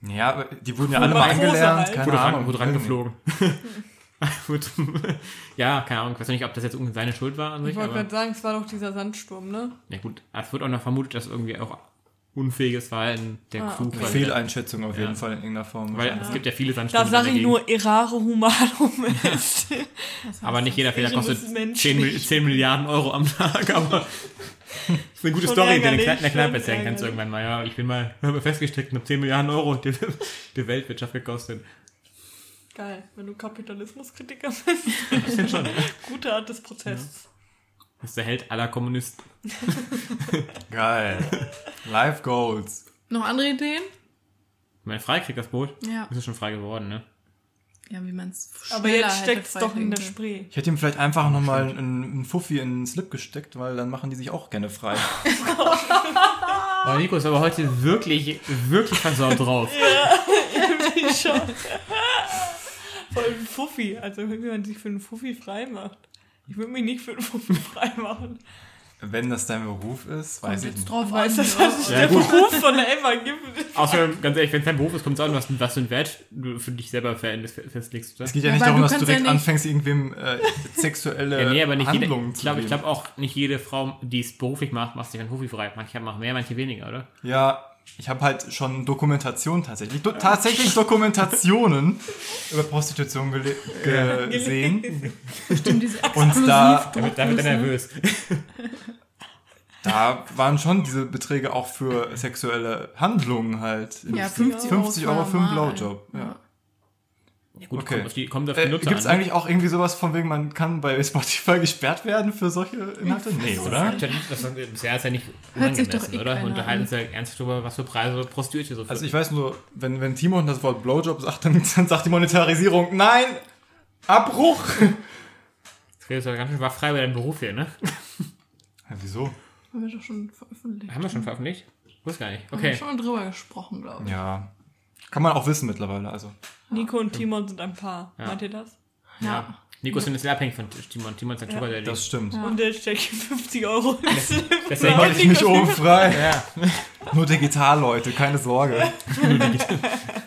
Ja, die wurden ja alle mal angelernt. halt. Keine Wurde, ran, Ahnung. wurde rangeflogen. [LAUGHS] Ja, keine Ahnung. Ich weiß nicht, ob das jetzt irgendwie seine Schuld war an Ich sich, wollte aber. gerade sagen, es war doch dieser Sandsturm, ne? Ja, gut. Es wird auch noch vermutet, dass irgendwie auch unfähiges Verhalten der Ah, Crew okay. Fehleinschätzung auf jeden Ja. Fall in irgendeiner Form. Weil es gibt ja viele Da Sandsturm. sage ich nur Errare Humanum ist. Aber nicht jeder Fehler kostet ist menschlich. 10, Mil- 10 Milliarden Euro am Tag, aber das [LAUGHS] ist eine gute Schon Story, die du in der Kneipe- erzählen kannst ärgerlich. irgendwann mal. Ja, ich bin mal habe [LAUGHS] festgesteckt und habe 10 Milliarden Euro die, [LAUGHS] die Weltwirtschaft gekostet. Geil, wenn du Kapitalismuskritiker bist. Ich finde schon. Gute Art des Protests. Das ist der Held aller Kommunisten. Geil. Life Goals. Noch andere Ideen? Mein Freikrieg, das Boot, Ja. ist ja schon frei geworden, ne? Ja, wie man es Aber jetzt steckt es doch in der Spree. Ich hätte ihm vielleicht einfach nochmal einen, einen Fuffi in den Slip gesteckt, weil dann machen die sich auch gerne frei. [LAUGHS] Oh, Nico ist aber heute wirklich, wirklich versaut drauf. [LAUGHS] schon. Voll ein Fuffi. Also wie man sich für einen Fuffi frei macht. Ich würde mich nicht für einen Fuffi frei machen. Wenn das dein Beruf ist, weiß ich jetzt nicht. drauf Weiß an. das, ja. dass es Ja, der gut. Beruf von der Emma gibt? Außerdem, ganz ehrlich, wenn es dein Beruf ist, kommt es an, was, was für einen Wert du für dich selber veränderst- festlegst. Oder? Es geht ja, Ja, nicht darum, du dass du ja direkt nicht- anfängst, irgendwem äh, sexuelle [LAUGHS] Ja, nee, aber nicht jede, Handlungen ich zu glaube ich geben. glaub auch, nicht jede Frau, die es beruflich macht, macht sich einHufi frei. Manche machen mehr, manche weniger, oder? Ja, ich habe halt schon Dokumentation tatsächlich. Do tatsächlich Dokumentationen [LAUGHS] über Prostitution gele- gesehen. Stimmt, diese Und da, Damit, damit er nervös. da waren schon diese Beträge auch für sexuelle Handlungen halt. Ja, 50 Euro, 50 Euro für einen. Blowjob. Ja. Ja. Gut, Okay. kommt auf die, kommt auf die Äh, Nutzer Gibt es an. eigentlich auch irgendwie sowas von wegen, man kann bei Spotify [LAUGHS] gesperrt werden für solche Inhalte? Nee, oder? Das, das, bisher ist ja nicht Hört sich doch unangemessen, eh oder? keiner Unterhalten an. uns ja ernsthaft darüber, was für Preise Prostituierte so für. Also ich weiß nur, wenn, wenn Timon das Wort Blowjob sagt, dann, dann sagt die Monetarisierung, nein, Abbruch. das redest du ja ganz schön war frei bei deinem Beruf hier, ne? [LAUGHS] Ja, wieso? Haben wir doch schon veröffentlicht. Haben wir schon veröffentlicht? Wusste gar nicht. Haben wir Okay. schon drüber gesprochen, glaube ich. Ja. Kann man auch wissen mittlerweile, also. Nico und Timon sind ein Paar. Meint ihr das? Ja. Nico ist ein bisschen abhängig von Timon. Timon ist ein Daddy. Das stimmt. Und der steckt 50 Euro [LAUGHS] Deswegen Heute ich mich oben frei. Ja. Nur digital, Leute, keine Sorge. [LAUGHS]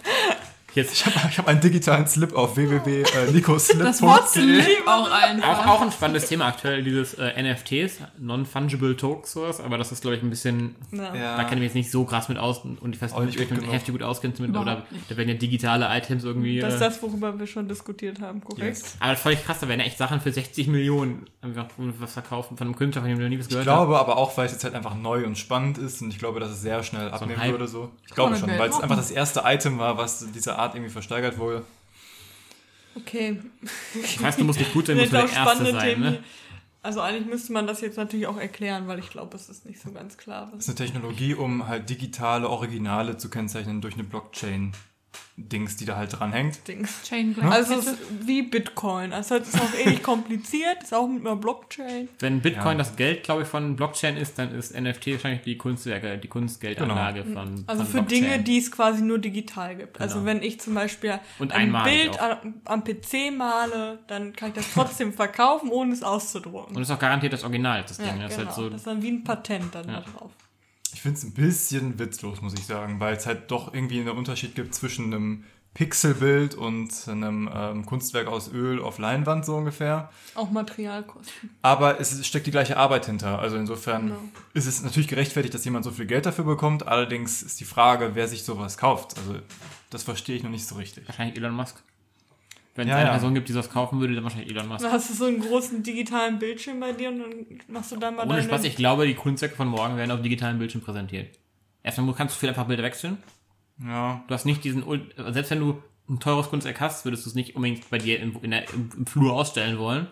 Jetzt Ich habe ich hab einen digitalen Slip auf www.nicoslip.de. Das Wort Slip auch einfach. Auch, auch ein spannendes Thema aktuell, dieses äh, NFTs, Non-Fungible Tokens, sowas, aber das ist, glaube ich, ein bisschen, Ja. Da kenne ich mich jetzt nicht so krass mit aus und ich weiß Auch nicht, ob ich mich heftig gut auskennst mit, oder da werden ja digitale Items irgendwie. Das ist Äh, das, worüber wir schon diskutiert haben, korrekt? Yes. aber voll krass, da werden ja echt Sachen für 60 Millionen einfach was verkaufen von einem Künstler, von dem du noch nie was Ich gehört hast. glaube aber auch, weil es jetzt halt einfach neu und spannend ist und ich glaube, dass es sehr schnell abnehmen Hype. würde. So. Ich glaube schon, weil es einfach das erste Item war, was dieser Art irgendwie versteigert wurde. Okay. Das heißt, du musst nicht gut sein, musst du der Erste sein, Themen. ne? Also eigentlich müsste man das jetzt natürlich auch erklären, weil ich glaube, es ist nicht so ganz klar. Das Was ist eine Technologie, um halt digitale Originale zu kennzeichnen durch eine Blockchain-Dings, die da halt dranhängt. Dings. Chain Black Also es ist wie Bitcoin. Also es ist auch ähnlich kompliziert, ist auch mit einer Blockchain. Wenn Bitcoin Ja. das Geld, glaube ich, von Blockchain ist, dann ist NFT wahrscheinlich die Kunstwerke, die Kunstgeldanlage von Also von für Blockchain. Dinge, die es quasi nur digital gibt. Also Genau. wenn ich zum Beispiel Und ein Bild auch. am, am PC male, dann kann ich das trotzdem [LAUGHS] verkaufen, ohne es Und auszudrucken. ist auch garantiert das Original, das Ja, Ding. Das ist genau. halt so, das ist dann wie ein Patent dann Ja. da drauf. Ich finde es ein bisschen witzlos, muss ich sagen, weil es halt doch irgendwie einen Unterschied gibt zwischen einem Pixelbild und einem ähm, Kunstwerk aus Öl auf Leinwand so ungefähr. Auch Materialkosten. Aber es steckt die gleiche Arbeit hinter. Also insofern Genau. ist es natürlich gerechtfertigt, dass jemand so viel Geld dafür bekommt. Allerdings ist die Frage, wer sich sowas kauft. Also das verstehe ich noch nicht so richtig. wahrscheinlich Elon Musk. Wenn es Ja, eine ja. Person gibt, die sowas kaufen würde, dann wahrscheinlich Elon Musk. Dann hast du so einen großen digitalen Bildschirm bei dir und dann machst du da mal Ohne deine... Spaß, ich glaube, die Kunstwerke von morgen werden auf digitalen Bildschirm präsentiert. Erstmal kannst du viel einfach Bilder wechseln. Ja. Du hast nicht diesen, selbst wenn du ein teures Kunstwerk hast, würdest du es nicht unbedingt bei dir im, in der, im, im Flur ausstellen wollen.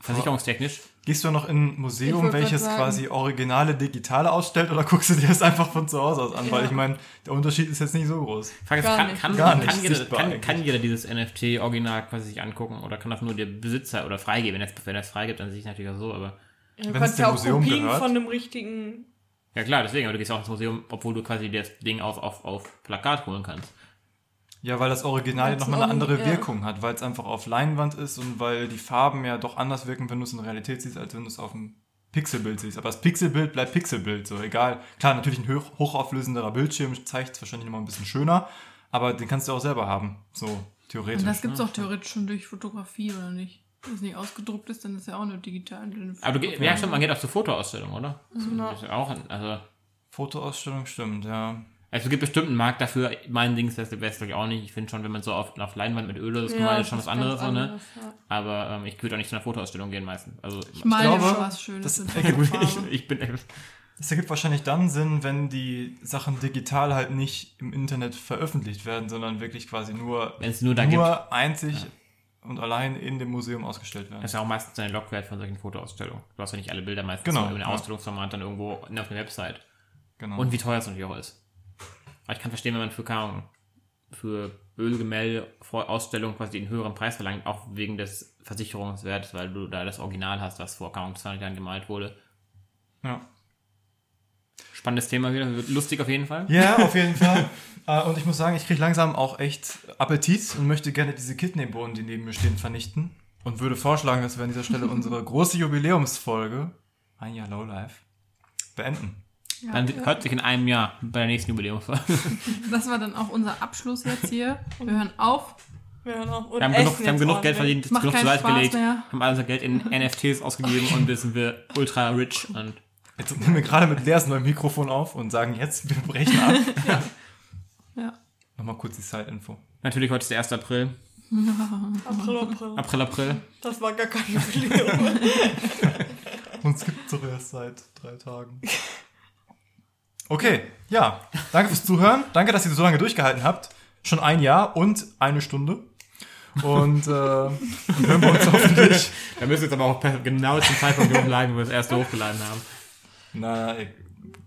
Versicherungstechnisch. Gehst du noch in ein Museum, welches sagen. quasi originale Digitale ausstellt oder guckst du dir das einfach von zu Hause aus an? Weil Ja. ich meine, der Unterschied ist jetzt nicht so groß. Frage ist, Gar kann, kann, Gar kann, nicht jeder, kann, kann jeder dieses NFT-Original quasi sich angucken oder kann das nur der Besitzer oder freigeben? Wenn er wenn es freigibt, dann sehe ich natürlich auch so, aber. Ja, du Wenn es kannst ja auch Museum Kopien gehört. von einem richtigen... Ja klar, deswegen, aber du gehst auch ins Museum, obwohl du quasi das Ding auf, auf, auf Plakat holen kannst. Ja, weil das Original Weil's nochmal eine andere ja. Wirkung hat, weil es einfach auf Leinwand ist und weil die Farben ja doch anders wirken, wenn du es in Realität siehst, als wenn du es auf dem Pixelbild siehst. Aber das Pixelbild bleibt Pixelbild, so egal. Klar, natürlich ein hoch, hochauflösenderer Bildschirm zeigt es wahrscheinlich nochmal ein bisschen schöner, aber den kannst du auch selber haben, so theoretisch. Und das gibt es ne? auch theoretisch schon durch Fotografie, oder nicht? Wenn es nicht ausgedruckt ist, dann ist ja auch nur digital. Aber du, ja, stimmt, man geht auch zur Fotoausstellung, oder? Ja. Das ist auch, ein- also, Fotoausstellung stimmt, ja. Also es gibt bestimmt einen Markt dafür. Mein Ding ist das ich auch nicht. Ich finde schon, wenn man so auf, auf Leinwand mit Öl oder so Ja, gemalt das ist schon was anderes, so, ne? ja. Aber ähm, ich würde auch nicht zu einer Fotoausstellung gehen meistens. Also Ich meine glaube, schon was Schönes. das- ja, [LAUGHS] Farbe. ich, ich bin Das ergibt wahrscheinlich dann Sinn, wenn die Sachen digital halt nicht im Internet veröffentlicht werden, sondern wirklich quasi nur, wenn es nur da nur gibt. einzig und allein in dem Museum ausgestellt werden. Das ist ja auch meistens ein Logwert von solchen Fotoausstellungen. Du hast ja nicht alle Bilder meistens Genau, so in einem ja. Ausstellungsformat dann irgendwo auf einer Website. Genau. Und wie teuer es natürlich auch ist. Aber ich kann verstehen, wenn man für, Ahnung, für Ölgemälde vor Ausstellung quasi einen höheren Preis verlangt, auch wegen des Versicherungswertes, weil du da das Original hast, was vor, Ahnung, 200 Jahren gemalt wurde. ja. Spannendes Thema wieder, wird lustig auf jeden Fall. Ja, [LAUGHS] auf jeden Fall. Äh, und ich muss sagen, ich kriege langsam auch echt Appetit und möchte gerne diese Kidneybohnen, die neben mir stehen, vernichten. Und würde vorschlagen, dass wir an dieser Stelle [LAUGHS] unsere große Jubiläumsfolge, ein Jahr Lowlife, beenden. Ja, Dann ja. hört sich in einem Jahr bei der nächsten Jubiläumsfolge. [LAUGHS] Das war dann auch unser Abschluss jetzt hier. Wir hören auf. Wir hören auch. Und Wir haben genug, wir haben genug Geld verdient, Macht genug zur keinen Seite Spaß gelegt, mehr. haben all unser Geld in [LAUGHS] NFTs ausgegeben und jetzt sind wir ultra rich und Jetzt nehmen wir gerade mit Leas neuem Mikrofon auf und sagen jetzt, wir brechen ab. [LAUGHS] Ja. Nochmal kurz die Side-Info. natürlich heute ist der 1. April. April, April. April, April. Das war gar kein Jubiläum. Uns gibt es doch erst seit drei Tagen. Okay, ja. Danke fürs Zuhören. Danke, dass ihr so lange durchgehalten habt. Schon ein Jahr und eine Stunde. Und äh, dann hören wir uns [LAUGHS] hoffentlich. Da müssen wir jetzt aber auch genau zum Zeitpunkt bleiben, wo wir das erste hochgeladen haben. Na, ey,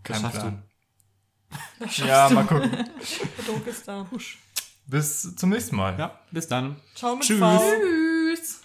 kein schaffst Plan. Das Ja, mal gucken. du. Der Druck ist da. Bis zum nächsten Mal. Ja, bis dann. Ciao mit Tschüss. V. Tschüss.